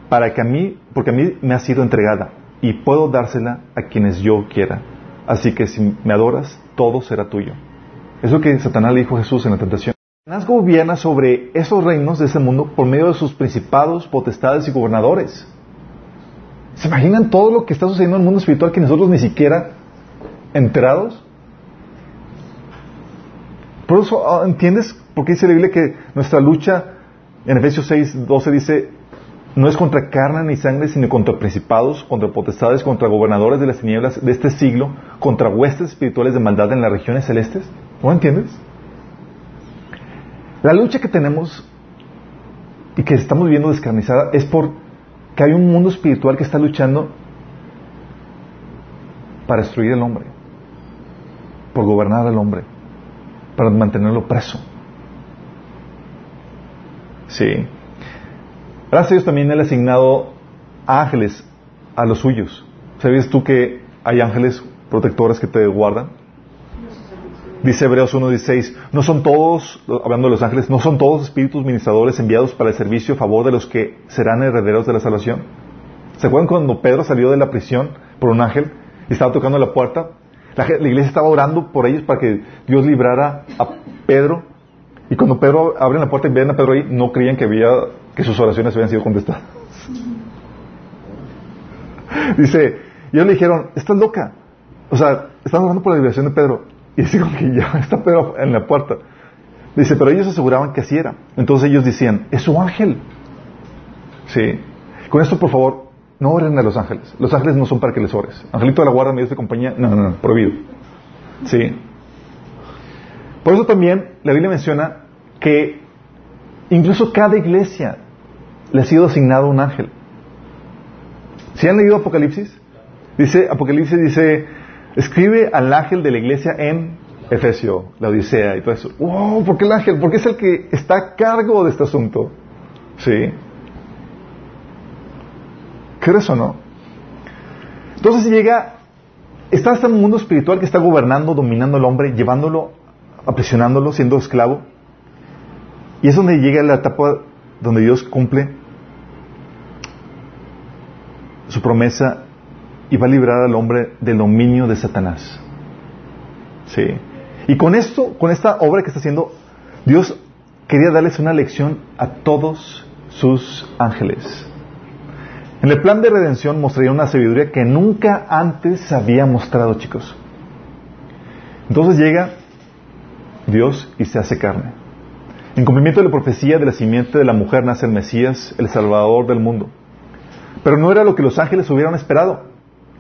[SPEAKER 1] para que a mí, porque a mí me ha sido entregada, y puedo dársela a quienes yo quiera. Así que si me adoras, todo será tuyo. Es lo que Satanás le dijo a Jesús en la tentación. Satanás gobierna sobre esos reinos de ese mundo por medio de sus principados, potestades y gobernadores. ¿Se imaginan todo lo que está sucediendo en el mundo espiritual que nosotros ni siquiera enterados? Por eso, ah, ¿entiendes por qué dice la Biblia que nuestra lucha en Efesios 6, 12 dice, no es contra carne ni sangre, sino contra principados, contra potestades, contra gobernadores de las tinieblas de este siglo, contra huestes espirituales de maldad en las regiones celestes? ¿No entiendes? La lucha que tenemos y que estamos viviendo descarnizada es por que hay un mundo espiritual que está luchando para destruir al hombre, por gobernar al hombre, para mantenerlo preso. Sí. Gracias a Dios también Él ha asignado ángeles a los suyos. ¿Sabías tú que hay ángeles protectores que te guardan? Dice Hebreos 1.16, no son todos, hablando de los ángeles, no son todos espíritus ministradores enviados para el servicio a favor de los que serán herederos de la salvación. ¿Se acuerdan cuando Pedro salió de la prisión por un ángel y estaba tocando la puerta? La, iglesia estaba orando por ellos para que Dios librara a Pedro. Y cuando Pedro abre la puerta y ven a Pedro ahí, no creían que había, que sus oraciones habían sido contestadas. [laughs] Dice, ellos le dijeron, estás loca. O sea, están orando por la liberación de Pedro. Y dice que ya [laughs] está Pedro en la puerta. Dice, pero ellos aseguraban que así era. Entonces ellos decían, es su ángel. Sí. Con esto, por favor, no oren a los ángeles. Los ángeles no son para que les ores. Angelito de la guarda, medio de compañía, no, no, no, prohibido. ¿Sí? Por eso también la Biblia menciona que incluso cada iglesia le ha sido asignado un ángel. ¿Si han leído Apocalipsis? Dice, Apocalipsis dice, escribe al ángel de la iglesia en Efesio, la Odisea y todo eso. ¡Wow! ¿Por qué el ángel? Porque es el que está a cargo de este asunto. ¿Sí? ¿Crees o no? Entonces llega, está este mundo espiritual que está gobernando, dominando al hombre, llevándolo, aprisionándolo, siendo esclavo. Y es donde llega la etapa donde Dios cumple su promesa y va a librar al hombre del dominio de Satanás. Sí. Y con esto, con esta obra que está haciendo, Dios quería darles una lección a todos sus ángeles. En el plan de redención mostraría una sabiduría que nunca antes había mostrado, chicos. Entonces llega Dios y se hace carne. En cumplimiento de la profecía de la simiente de la mujer nace el Mesías, el Salvador del mundo. Pero no era lo que los ángeles hubieran esperado.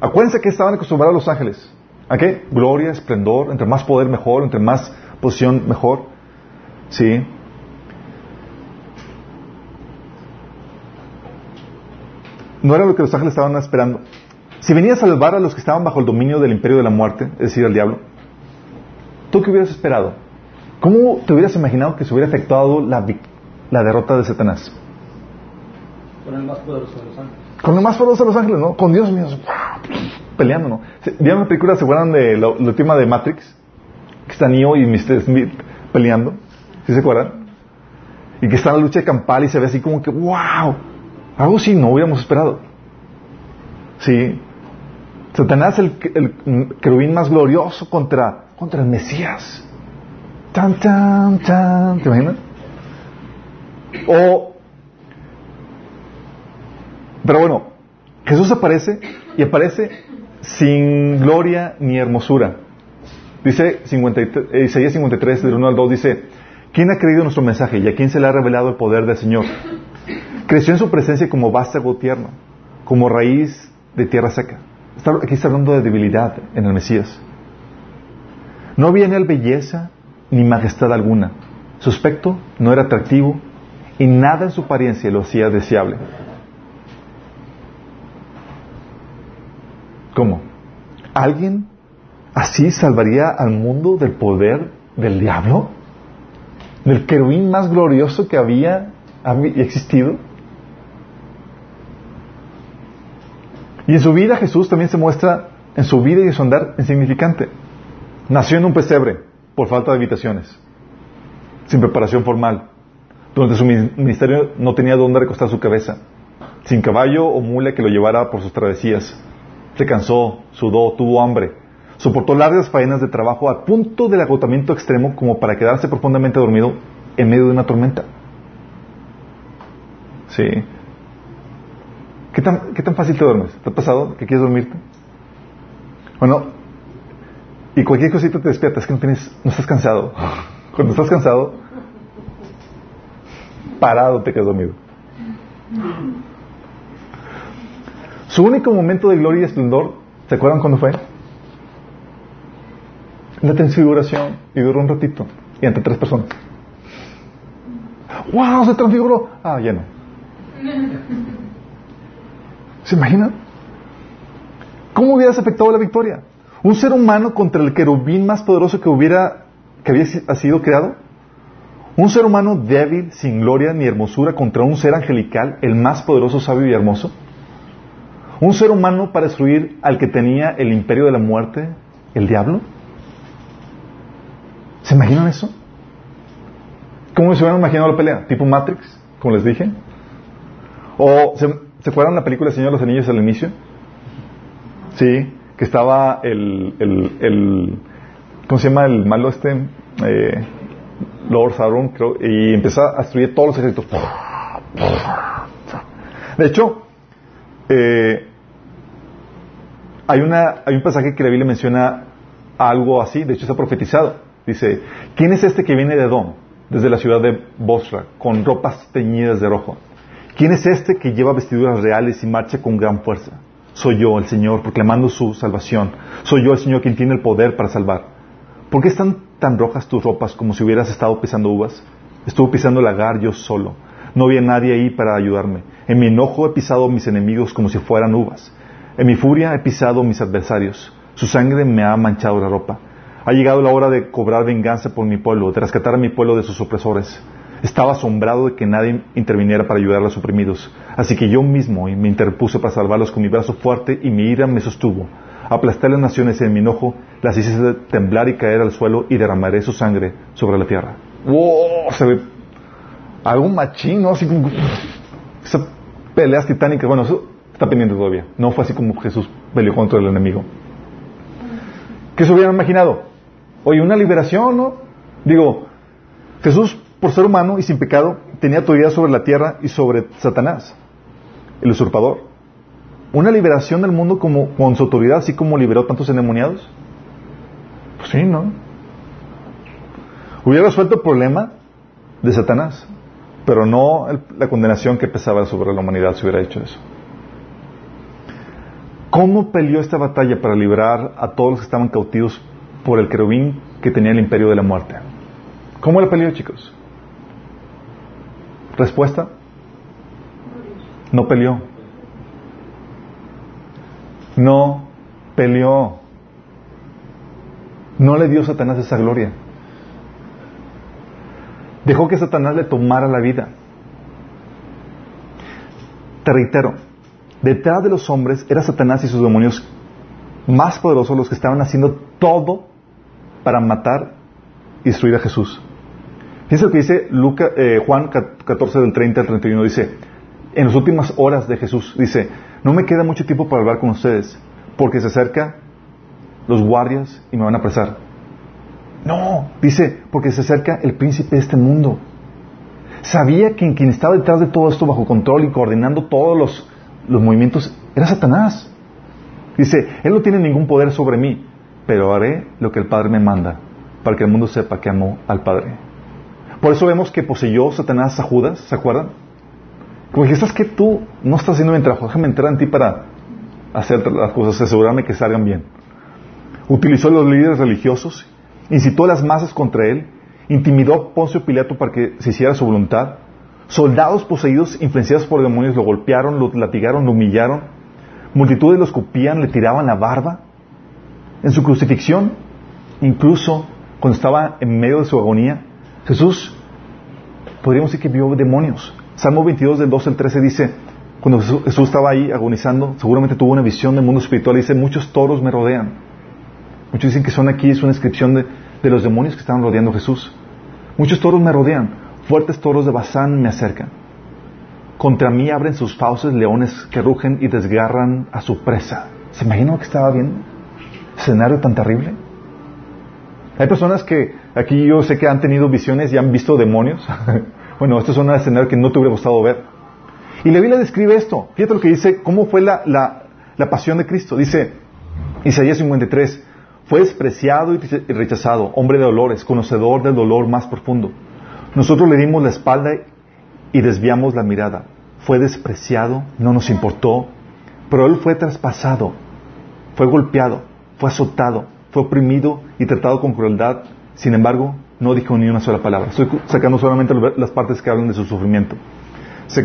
[SPEAKER 1] Acuérdense que estaban acostumbrados los ángeles. ¿A qué? Gloria, esplendor, entre más poder mejor, entre más posición mejor. ¿Sí? no era lo que los ángeles estaban esperando. Si venía a salvar a los que estaban bajo el dominio del imperio de la muerte, es decir, al diablo, ¿tú qué hubieras esperado? ¿Cómo te hubieras imaginado que se hubiera efectuado la, la derrota de Satanás?
[SPEAKER 2] Con el más poderoso de los ángeles.
[SPEAKER 1] Con el más poderoso de los ángeles, ¿no? Con Dios mío, peleando, ¿no? ¿Vieron la película, se acuerdan de la, última de Matrix? Que está Neo y Mr. Smith peleando. ¿Sí se acuerdan? Y que está en la lucha de campal y se ve así como que, ¡wow! Algo sí no hubiéramos esperado. Sí. Satanás el, el querubín más glorioso contra, contra el Mesías. Tan, tan, tan. ¿Te imaginas? O. Pero bueno, Jesús aparece y aparece sin gloria ni hermosura. Dice 53, Isaías 53, del 1 al 2, dice, ¿quién ha creído nuestro mensaje y a quién se le ha revelado el poder del Señor? Creció en su presencia como vástago tierno, como raíz de tierra seca. aquí está hablando de debilidad en el Mesías. No había en él belleza ni majestad alguna. Su aspecto no era atractivo y nada en su apariencia lo hacía deseable. ¿Cómo? ¿Alguien así salvaría al mundo del poder del diablo? ¿Del querubín más glorioso que había existido? Y en su vida Jesús también se muestra, en su vida y en su andar, insignificante. Nació en un pesebre por falta de habitaciones, sin preparación formal. Durante su ministerio no tenía dónde recostar su cabeza, sin caballo o mula que lo llevara por sus travesías. Se cansó, sudó, tuvo hambre, soportó largas faenas de trabajo a punto del agotamiento extremo como para quedarse profundamente dormido en medio de una tormenta. Sí. ¿Qué tan, ¿Qué tan fácil te duermes? ¿Te ha pasado que quieres dormirte? Bueno, y cualquier cosita te despierta, es que no tienes, no estás cansado. [laughs] Cuando estás cansado, parado te quedas dormido. Su único momento de gloria y esplendor, ¿se acuerdan cuándo fue? La transfiguración, y duró un ratito, y entre tres personas. ¡Wow! Se transfiguró. Ah, ya no. ¿Se imaginan? ¿Cómo hubieras afectado la victoria? ¿Un ser humano contra el querubín más poderoso que hubiera que había sido creado? ¿Un ser humano débil, sin gloria ni hermosura contra un ser angelical, el más poderoso, sabio y hermoso? ¿Un ser humano para destruir al que tenía el imperio de la muerte, el diablo? ¿Se imaginan eso? ¿Cómo se hubieran imaginado la pelea? ¿Tipo Matrix? Como les dije. ¿O se, ¿Se acuerdan la película El Señor de los Anillos al inicio? Sí, que estaba el, el, el ¿cómo se llama el malo este? Eh, Lord Sauron, creo, y empezó a destruir todos los ejércitos. De hecho, eh, hay, un pasaje que la Biblia menciona algo así, de hecho está profetizado. Dice, ¿quién es este que viene de Edom, desde la ciudad de Bosra, con ropas teñidas de rojo? ¿Quién es este que lleva vestiduras reales y marcha con gran fuerza? Soy yo, el Señor, proclamando su salvación. Soy yo, el Señor, quien tiene el poder para salvar. ¿Por qué están tan rojas tus ropas como si hubieras estado pisando uvas? Estuve pisando el lagar yo solo. No había nadie ahí para ayudarme. En mi enojo he pisado a mis enemigos como si fueran uvas. En mi furia he pisado mis adversarios. Su sangre me ha manchado la ropa. Ha llegado la hora de cobrar venganza por mi pueblo, de rescatar a mi pueblo de sus opresores. Estaba asombrado de que nadie interviniera para ayudar a los oprimidos. Así que yo mismo me interpuse para salvarlos con mi brazo fuerte y mi ira me sostuvo. Aplasté las naciones en mi enojo, las hice temblar y caer al suelo y derramaré su sangre sobre la tierra. ¡Wow! Se ve algo machín, ¿no? Así como... Esa peleas titánicas. Bueno, eso está pendiente todavía. No fue así como Jesús peleó contra el enemigo. ¿Qué se hubieran imaginado? Oye, una liberación, ¿no? Digo, Jesús, por ser humano y sin pecado, tenía autoridad sobre la tierra y sobre Satanás, el usurpador. Una liberación del mundo como, con su autoridad, así como liberó tantos endemoniados. Pues sí, ¿no? Hubiera resuelto el problema de Satanás, pero no la condenación que pesaba sobre la humanidad si hubiera hecho eso. ¿Cómo peleó esta batalla para liberar a todos los que estaban cautivos por el querubín que tenía el imperio de la muerte? ¿Cómo la peleó, chicos? Respuesta. No peleó. No peleó. No le dio a Satanás esa gloria. Dejó que Satanás le tomara la vida. Te reitero, detrás de los hombres era Satanás y sus demonios más poderosos los que estaban haciendo todo para matar y destruir a Jesús. Fíjense lo que dice eh, Juan 14 del 30 al 31. Dice, en las últimas horas de Jesús, dice, no me queda mucho tiempo para hablar con ustedes, porque se acerca los guardias y me van a apresar. No, dice, porque se acerca el príncipe de este mundo. Sabía que quien estaba detrás de todo esto bajo control y coordinando todos los, los movimientos era Satanás. Dice, Él no tiene ningún poder sobre mí, pero haré lo que el Padre me manda, para que el mundo sepa que amo al Padre. Por eso vemos que poseyó Satanás a Judas, ¿se acuerdan? Como dije, ¿sabes que tú no estás haciendo mi trabajo? Déjame entrar en ti para hacer las cosas, asegurarme que salgan bien. Utilizó a los líderes religiosos incitó a las masas contra él, intimidó a Poncio Pilato para que se hiciera su voluntad. Soldados poseídos, influenciados por demonios, lo golpearon, lo latigaron, lo humillaron. Multitudes lo escupían, le tiraban la barba. En su crucifixión, incluso cuando estaba en medio de su agonía, Jesús, podríamos decir que vio demonios. Salmo 22 del 12 al 13 dice, cuando Jesús estaba ahí agonizando, seguramente tuvo una visión del mundo espiritual y dice, muchos toros me rodean. Muchos dicen que son aquí, es una descripción de, de los demonios que estaban rodeando a Jesús. Muchos toros me rodean, fuertes toros de Bazán me acercan. Contra mí abren sus fauces leones que rugen y desgarran a su presa. ¿Se imaginan lo que estaba viendo? ¿Escenario tan terrible? Hay personas que aquí yo sé que han tenido visiones y han visto demonios. [laughs] bueno, esto es un escenario que no te hubiera gustado ver. Y la Biblia describe esto. Fíjate lo que dice, cómo fue la, la, la pasión de Cristo. Dice Isaías 53, fue despreciado y rechazado, hombre de dolores, conocedor del dolor más profundo. Nosotros le dimos la espalda y desviamos la mirada. Fue despreciado, no nos importó, pero él fue traspasado, fue golpeado, fue azotado, fue oprimido y tratado con crueldad. Sin embargo, no dijo ni una sola palabra. Estoy sacando solamente las partes que hablan de su sufrimiento.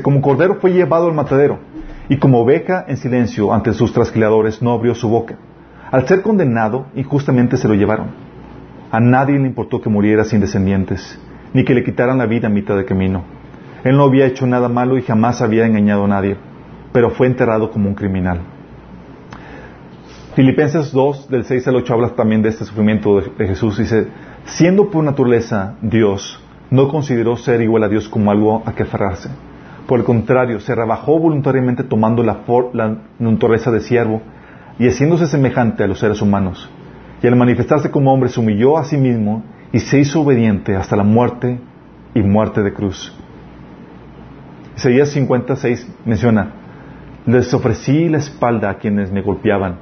[SPEAKER 1] como cordero fue llevado al matadero y como oveja en silencio ante sus trasquiladores no abrió su boca. Al ser condenado, injustamente se lo llevaron. A nadie le importó que muriera sin descendientes, ni que le quitaran la vida a mitad de camino. Él no había hecho nada malo y jamás había engañado a nadie, pero fue enterrado como un criminal. Filipenses 2, del 6 al 8, habla también de este sufrimiento de, Jesús. Dice, siendo por naturaleza Dios, no consideró ser igual a Dios como algo a que aferrarse. Por el contrario, se rebajó voluntariamente tomando la, la naturaleza de siervo y haciéndose semejante a los seres humanos. Y al manifestarse como hombre se humilló a sí mismo y se hizo obediente hasta la muerte y muerte de cruz. Isaías 56 menciona, les ofrecí la espalda a quienes me golpeaban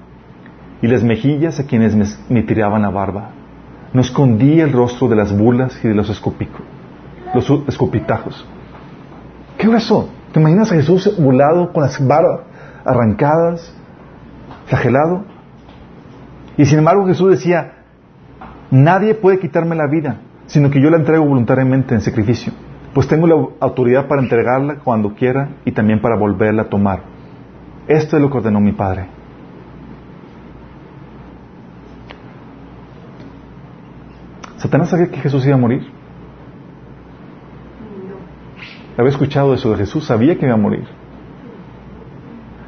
[SPEAKER 1] y las mejillas a quienes me, tiraban la barba. No escondí el rostro de las burlas y de los, los escopitajos. ¿Qué es eso? ¿Te imaginas a Jesús burlado con las barbas arrancadas, flagelado? Y sin embargo Jesús decía, nadie puede quitarme la vida, sino que yo la entrego voluntariamente en sacrificio, pues tengo la autoridad para entregarla cuando quiera y también para volverla a tomar. Esto es lo que ordenó mi Padre. ¿Satanás sabía que Jesús iba a morir? Había escuchado eso de Jesús, sabía que iba a morir.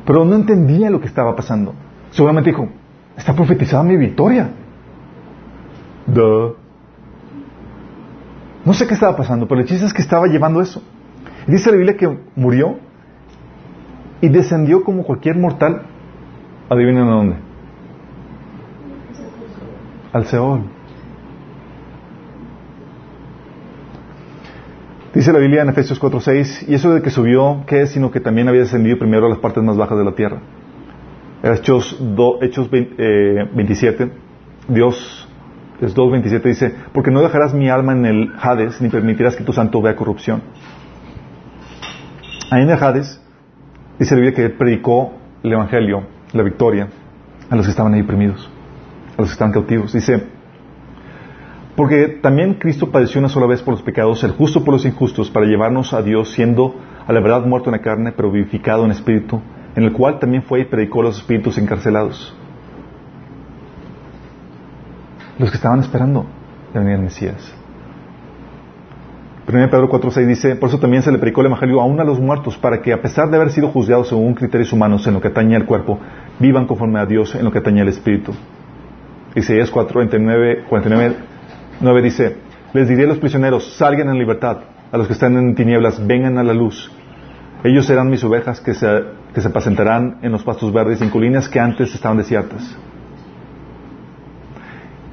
[SPEAKER 1] Pero no entendía lo que estaba pasando. Seguramente dijo, está profetizada mi victoria. No sé qué estaba pasando, pero el chiste es que estaba llevando eso. dice la Biblia que murió y descendió como cualquier mortal. Adivinen a dónde. Al Seol. Dice la Biblia en Efesios 4:6, y eso de que subió, ¿qué es? Sino que también había descendido primero a las partes más bajas de la tierra. Hechos, Hechos 27, eh, Dios, es 2.27 dice, porque no dejarás mi alma en el Hades, ni permitirás que tu santo vea corrupción. Ahí en el Hades, dice la Biblia que predicó el Evangelio, la victoria, a los que estaban ahí oprimidos, a los que estaban cautivos. Dice, porque también Cristo padeció una sola vez por los pecados, el justo por los injustos, para llevarnos a Dios, siendo a la verdad muerto en la carne, pero vivificado en espíritu, en el cual también fue y predicó a los espíritus encarcelados. Los que estaban esperando la venida del Mesías. 1 Pedro 4.6 dice, por eso también se le predicó el Evangelio aún a los muertos, para que a pesar de haber sido juzgados según criterios humanos en lo que atañe al cuerpo, vivan conforme a Dios en lo que atañe al Espíritu. Isaías 4.49 49 9 dice, les diré a los prisioneros, salgan en libertad, a los que están en tinieblas, vengan a la luz. Ellos serán mis ovejas que se, que se apacentarán en los pastos verdes y en colinas que antes estaban desiertas.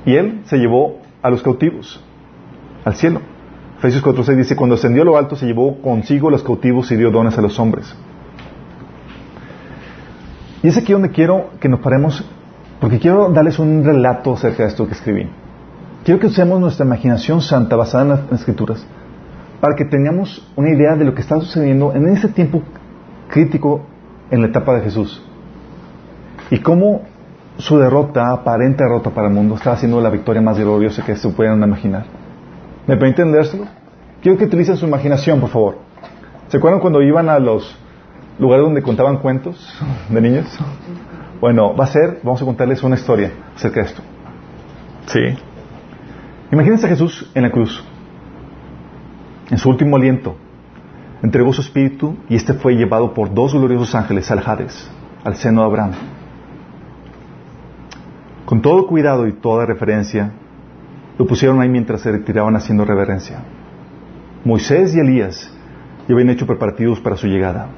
[SPEAKER 1] Y él se llevó a los cautivos al cielo. Efesios 4.6 dice, cuando ascendió a lo alto se llevó consigo los cautivos y dio dones a los hombres. Y es aquí donde quiero que nos paremos, porque quiero darles un relato acerca de esto que escribí. Quiero que usemos nuestra imaginación santa basada en las, escrituras para que tengamos una idea de lo que está sucediendo en ese tiempo crítico en la etapa de Jesús. Y cómo su derrota, aparente derrota para el mundo, está haciendo la victoria más gloriosa que se puedan imaginar. ¿Me permiten leérselo? Quiero que utilicen su imaginación, por favor. ¿Se acuerdan cuando iban a los lugares donde contaban cuentos de niños? Bueno, va a ser, vamos a contarles una historia acerca de esto. Sí. Imagínense a Jesús en la cruz. En su último aliento, entregó su espíritu y este fue llevado por dos gloriosos ángeles al Hades, al seno de Abraham. Con todo cuidado y toda referencia, lo pusieron ahí mientras se retiraban haciendo reverencia. Moisés y Elías ya habían hecho preparativos para su llegada.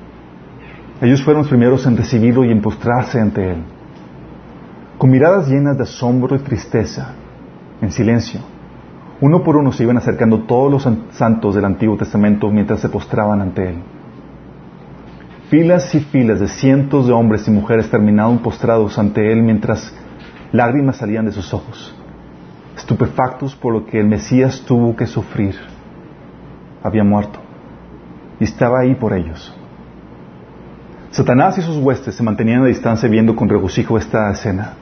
[SPEAKER 1] Ellos fueron los primeros en recibirlo y en postrarse ante él. Con miradas llenas de asombro y tristeza, en silencio, uno por uno se iban acercando todos los santos del Antiguo Testamento mientras se postraban ante Él. Filas y filas de cientos de hombres y mujeres terminaron postrados ante Él mientras lágrimas salían de sus ojos, estupefactos por lo que el Mesías tuvo que sufrir. Había muerto y estaba ahí por ellos. Satanás y sus huestes se mantenían a distancia viendo con regocijo esta escena.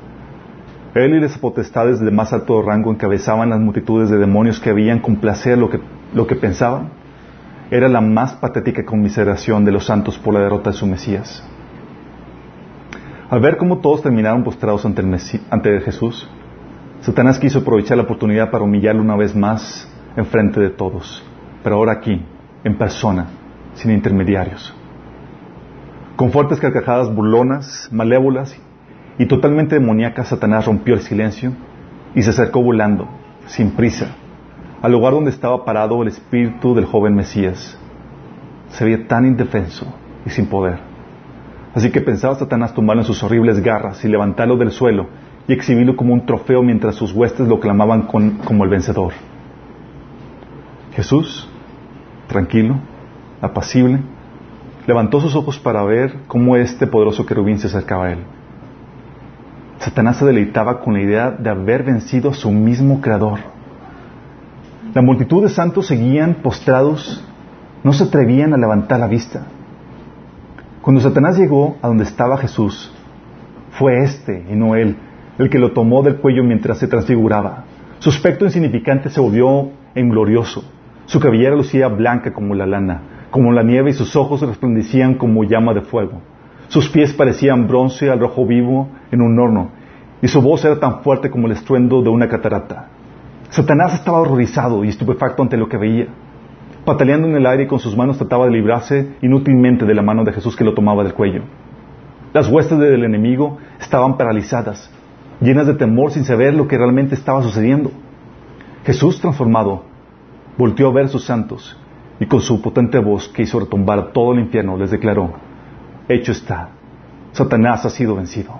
[SPEAKER 1] Él y las potestades de más alto rango encabezaban las multitudes de demonios que habían con placer lo que, lo que pensaban. Era la más patética conmiseración de los santos por la derrota de su Mesías. Al ver cómo todos terminaron postrados ante, el ante Jesús, Satanás quiso aprovechar la oportunidad para humillarlo una vez más en frente de todos, pero ahora aquí, en persona, sin intermediarios. Con fuertes carcajadas burlonas, malévolas y totalmente demoníaca, Satanás rompió el silencio y se acercó volando, sin prisa, al lugar donde estaba parado el espíritu del joven Mesías. Se veía tan indefenso y sin poder. Así que pensaba Satanás tomarlo en sus horribles garras y levantarlo del suelo y exhibirlo como un trofeo mientras sus huestes lo clamaban como el vencedor. Jesús, tranquilo, apacible, levantó sus ojos para ver cómo este poderoso querubín se acercaba a él. Satanás se deleitaba con la idea de haber vencido a su mismo creador. La multitud de santos seguían postrados, no se atrevían a levantar la vista. Cuando Satanás llegó a donde estaba Jesús, fue este y no él el que lo tomó del cuello mientras se transfiguraba. Su aspecto insignificante se volvió en glorioso. Su cabellera lucía blanca como la lana, como la nieve, y sus ojos resplandecían como llama de fuego. Sus pies parecían bronce al rojo vivo en un horno, y su voz era tan fuerte como el estruendo de una catarata. Satanás estaba horrorizado y estupefacto ante lo que veía. Pataleando en el aire con sus manos trataba de librarse inútilmente de la mano de Jesús que lo tomaba del cuello. Las huestes del enemigo estaban paralizadas, llenas de temor sin saber lo que realmente estaba sucediendo. Jesús, transformado, volteó a ver a sus santos y con su potente voz que hizo retumbar todo el infierno les declaró, hecho está, Satanás ha sido vencido.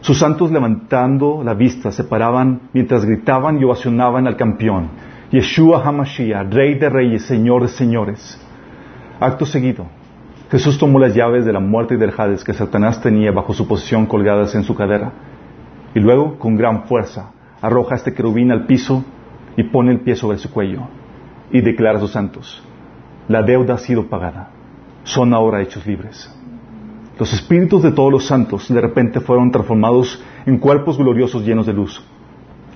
[SPEAKER 1] Sus santos levantando la vista se paraban mientras gritaban y ovacionaban al campeón, Yeshua HaMashiach, Rey de Reyes, Señor de Señores. Acto seguido, Jesús tomó las llaves de la muerte y del Hades que Satanás tenía bajo su posición colgadas en su cadera, y luego, con gran fuerza, arroja este querubín al piso y pone el pie sobre su cuello, y declara a sus santos, la deuda ha sido pagada, son ahora hechos libres. Los espíritus de todos los santos de repente fueron transformados en cuerpos gloriosos llenos de luz.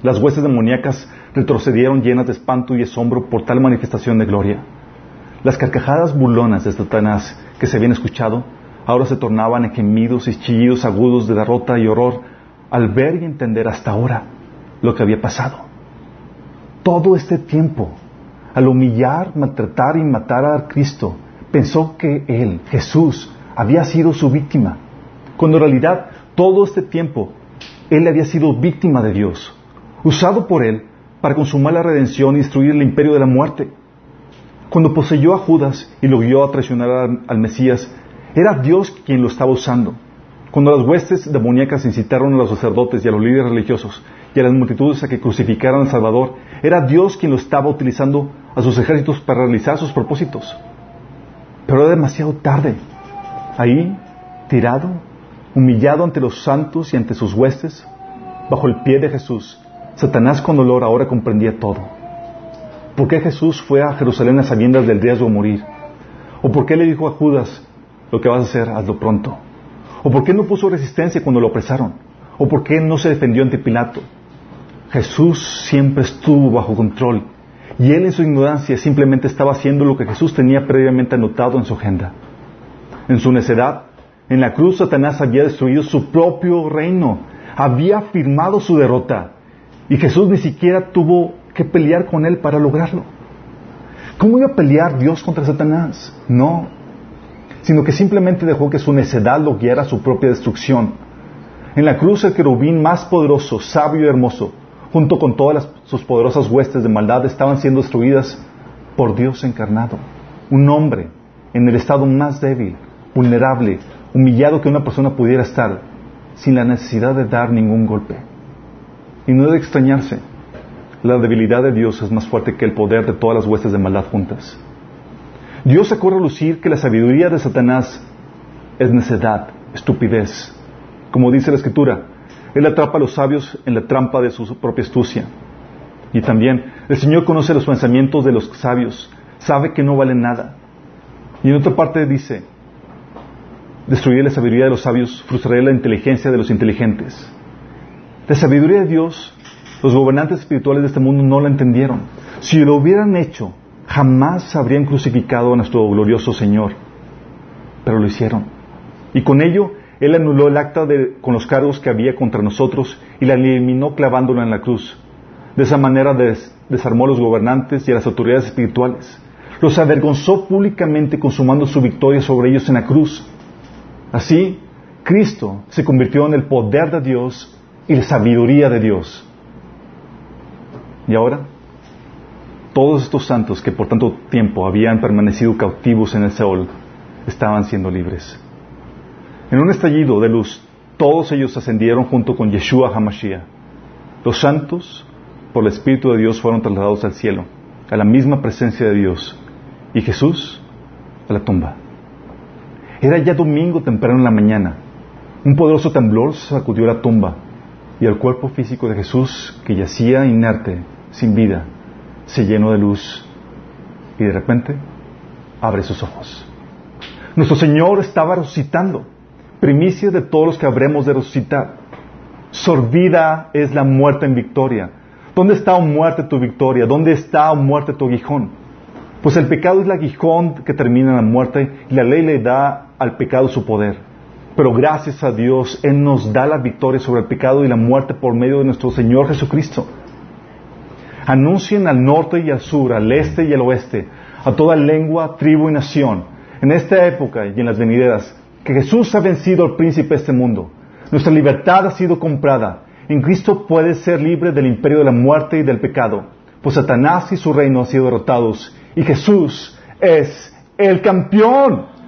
[SPEAKER 1] Las huestes demoníacas retrocedieron llenas de espanto y asombro por tal manifestación de gloria. Las carcajadas burlonas de Satanás que se habían escuchado ahora se tornaban en gemidos y chillidos agudos de derrota y horror al ver y entender hasta ahora lo que había pasado. Todo este tiempo, al humillar, maltratar y matar a Cristo, pensó que Él, Jesús, había sido su víctima, cuando en realidad todo este tiempo Él había sido víctima de Dios, usado por Él para consumar la redención y destruir el imperio de la muerte. Cuando poseyó a Judas y lo guió a traicionar al, Mesías, era Dios quien lo estaba usando. Cuando las huestes demoníacas incitaron a los sacerdotes y a los líderes religiosos y a las multitudes a que crucificaran al Salvador, era Dios quien lo estaba utilizando a sus ejércitos para realizar sus propósitos. Pero era demasiado tarde. Ahí, tirado, humillado ante los santos y ante sus huestes, bajo el pie de Jesús, Satanás con dolor ahora comprendía todo. ¿Por qué Jesús fue a Jerusalén a sabiendas del riesgo de morir? ¿O por qué le dijo a Judas, lo que vas a hacer, hazlo pronto? ¿O por qué no puso resistencia cuando lo apresaron? ¿O por qué no se defendió ante Pilato? Jesús siempre estuvo bajo control y él en su ignorancia simplemente estaba haciendo lo que Jesús tenía previamente anotado en su agenda. En su necedad, en la cruz Satanás había destruido su propio reino, había firmado su derrota y Jesús ni siquiera tuvo que pelear con él para lograrlo. ¿Cómo iba a pelear Dios contra Satanás? No, sino que simplemente dejó que su necedad lo guiara a su propia destrucción. En la cruz el querubín más poderoso, sabio y hermoso, junto con todas sus poderosas huestes de maldad, estaban siendo destruidas por Dios encarnado. Un hombre en el estado más débil, vulnerable, humillado que una persona pudiera estar, sin la necesidad de dar ningún golpe. Y no de extrañarse, la debilidad de Dios es más fuerte que el poder de todas las huestes de maldad juntas. Dios sacó a lucir que la sabiduría de Satanás es necedad, estupidez. Como dice la Escritura, Él atrapa a los sabios en la trampa de su propia astucia. Y también, el Señor conoce los pensamientos de los sabios, sabe que no valen nada. Y en otra parte dice, destruiré la sabiduría de los sabios, frustraré la inteligencia de los inteligentes. La sabiduría de Dios, los gobernantes espirituales de este mundo no la entendieron. Si lo hubieran hecho, jamás habrían crucificado a nuestro glorioso Señor. Pero lo hicieron. Y con ello, Él anuló el acta con los cargos que había contra nosotros y la eliminó clavándola en la cruz. De esa manera desarmó a los gobernantes y a las autoridades espirituales. Los avergonzó públicamente consumando su victoria sobre ellos en la cruz. Así, Cristo se convirtió en el poder de Dios y la sabiduría de Dios. Y ahora, todos estos santos que por tanto tiempo habían permanecido cautivos en el Seol, estaban siendo libres. En un estallido de luz, todos ellos ascendieron junto con Yeshua HaMashiach. Los santos, por el Espíritu de Dios, fueron trasladados al cielo, a la misma presencia de Dios, y Jesús a la tumba. Era ya domingo temprano en la mañana. Un poderoso temblor sacudió la tumba y el cuerpo físico de Jesús, que yacía inerte, sin vida, se llenó de luz y de repente abre sus ojos. Nuestro Señor estaba resucitando, primicia de todos los que habremos de resucitar. Sorbida es la muerte en victoria. ¿Dónde está, o muerte, tu victoria? ¿Dónde está, o muerte, tu aguijón? Pues el pecado es el aguijón que termina en la muerte y la ley le da al pecado su poder. Pero gracias a Dios, Él nos da la victoria sobre el pecado y la muerte por medio de nuestro Señor Jesucristo. Anuncien al norte y al sur, al este y al oeste, a toda lengua, tribu y nación, en esta época y en las venideras, que Jesús ha vencido al príncipe de este mundo. Nuestra libertad ha sido comprada. En Cristo puedes ser libre del imperio de la muerte y del pecado, pues Satanás y su reino han sido derrotados y Jesús es el campeón.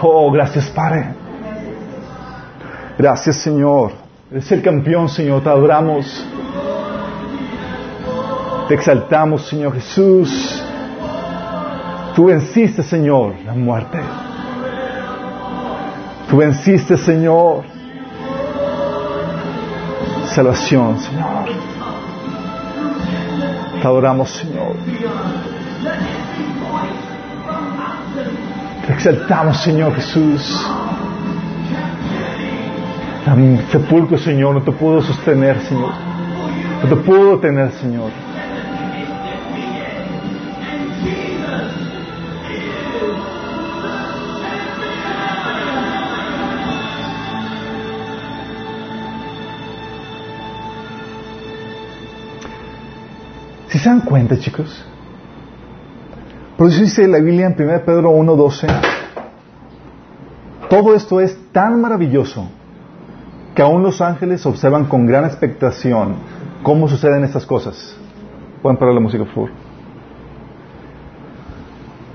[SPEAKER 1] Oh, gracias Padre. Gracias Señor. Eres el campeón Señor, te adoramos. Te exaltamos Señor Jesús. Tú venciste Señor la muerte. Tú venciste Señor. Salvación Señor. Te adoramos Señor. Te exaltamos, Señor Jesús. El sepulcro, Señor, no te puedo sostener, Señor. No te puedo tener, Señor. Si se dan cuenta, chicos, por eso dice la Biblia en 1 Pedro 1.12, todo esto es tan maravilloso que aún los ángeles observan con gran expectación cómo suceden estas cosas. Pueden parar la música, por favor.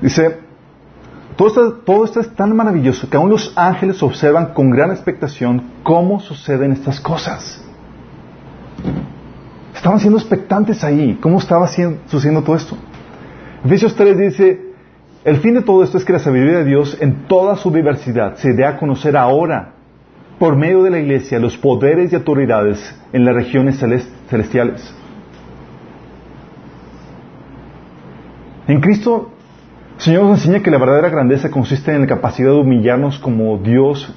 [SPEAKER 1] Dice, todo esto, todo esto es tan maravilloso que aún los ángeles observan con gran expectación cómo suceden estas cosas. Estaban siendo expectantes ahí, cómo estaba sucediendo todo esto. Efesios 3 dice, el fin de todo esto es que la sabiduría de Dios en toda su diversidad se dé a conocer ahora, por medio de la iglesia, los poderes y autoridades en las regiones celestiales. En Cristo, el Señor nos enseña que la verdadera grandeza consiste en la capacidad de humillarnos como Dios,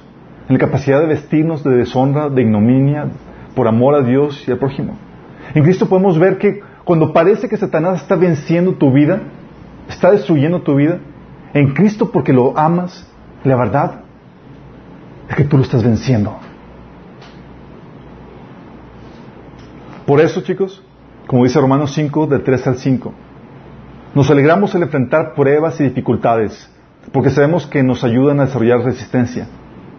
[SPEAKER 1] en la capacidad de vestirnos de deshonra, de ignominia, por amor a Dios y al prójimo. En Cristo podemos ver que cuando parece que Satanás está venciendo tu vida, está destruyendo tu vida, en Cristo porque lo amas, la verdad es que tú lo estás venciendo. Por eso, chicos, como dice Romanos 5, del 3 al 5, nos alegramos al enfrentar pruebas y dificultades, porque sabemos que nos ayudan a desarrollar resistencia.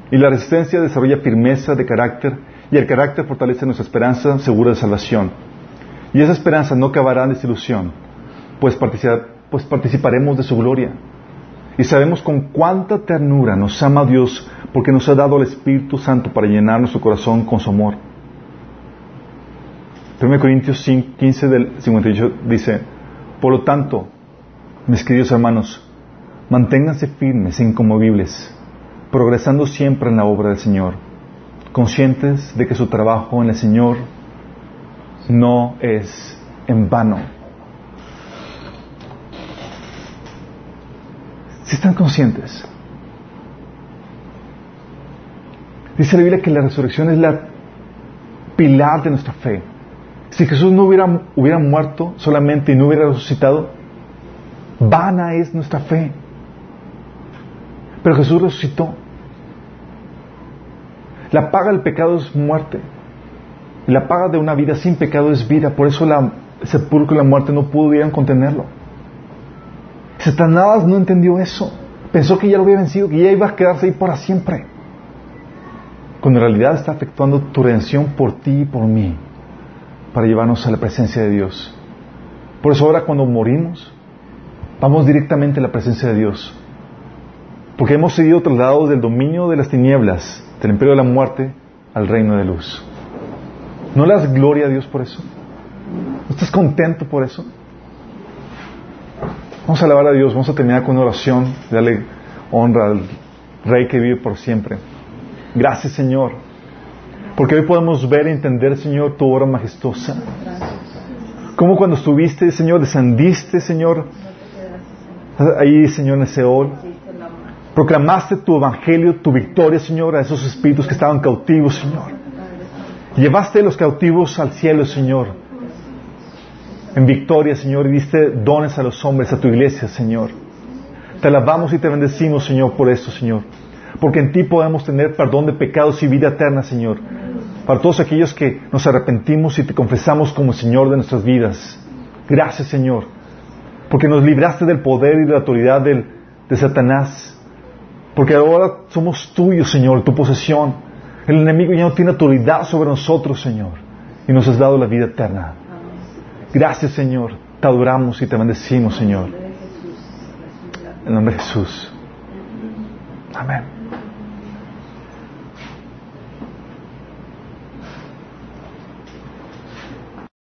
[SPEAKER 1] Y la resistencia desarrolla firmeza de carácter, y el carácter fortalece nuestra esperanza segura de salvación. Y esa esperanza no acabará en desilusión, pues, pues, participaremos de su gloria. Y sabemos con cuánta ternura nos ama Dios porque nos ha dado el Espíritu Santo para llenar nuestro corazón con su amor. 1 Corintios 15 del 58 dice, por lo tanto, mis queridos hermanos, manténganse firmes e inconmovibles, progresando siempre en la obra del Señor, conscientes de que su trabajo en el Señor no es en vano. Si están conscientes. Dice la Biblia que la resurrección es la pilar de nuestra fe. Si Jesús no hubiera, hubiera muerto solamente y no hubiera resucitado, vana es nuestra fe. Pero Jesús resucitó. La paga del pecado es muerte. La paga de una vida sin pecado es vida. Por eso la, sepulcro y la muerte no pudieron contenerlo. Satanás no entendió eso. Pensó que ya lo había vencido, que ya iba a quedarse ahí para siempre. Cuando en realidad está efectuando tu redención por ti y por mí, para llevarnos a la presencia de Dios. Por eso ahora cuando morimos, vamos directamente a la presencia de Dios. Porque hemos sido trasladados del dominio de las tinieblas, del imperio de la muerte, al reino de luz. ¿No le das gloria a Dios por eso? ¿No estás contento por eso? Vamos a alabar a Dios, vamos a terminar con una oración, darle honra al Rey que vive por siempre. Gracias Señor, porque hoy podemos ver y entender Señor tu obra majestuosa. Como cuando estuviste Señor, descendiste Señor ahí, Señor, en Seol. Proclamaste tu evangelio, tu victoria, Señor, a esos espíritus que estaban cautivos, Señor. Llevaste los cautivos al cielo, Señor. En victoria, Señor, y diste dones a los hombres, a tu iglesia, Señor. Te alabamos y te bendecimos, Señor, por esto, Señor. Porque en ti podemos tener perdón de pecados y vida eterna, Señor. Para todos aquellos que nos arrepentimos y te confesamos como Señor de nuestras vidas. Gracias, Señor. Porque nos libraste del poder y de la autoridad de Satanás. Porque ahora somos tuyos, Señor, tu posesión. El enemigo ya no tiene autoridad sobre nosotros, Señor. Y nos has dado la vida eterna. Gracias, Señor. Te adoramos y te bendecimos, Señor. En nombre de Jesús. Amén.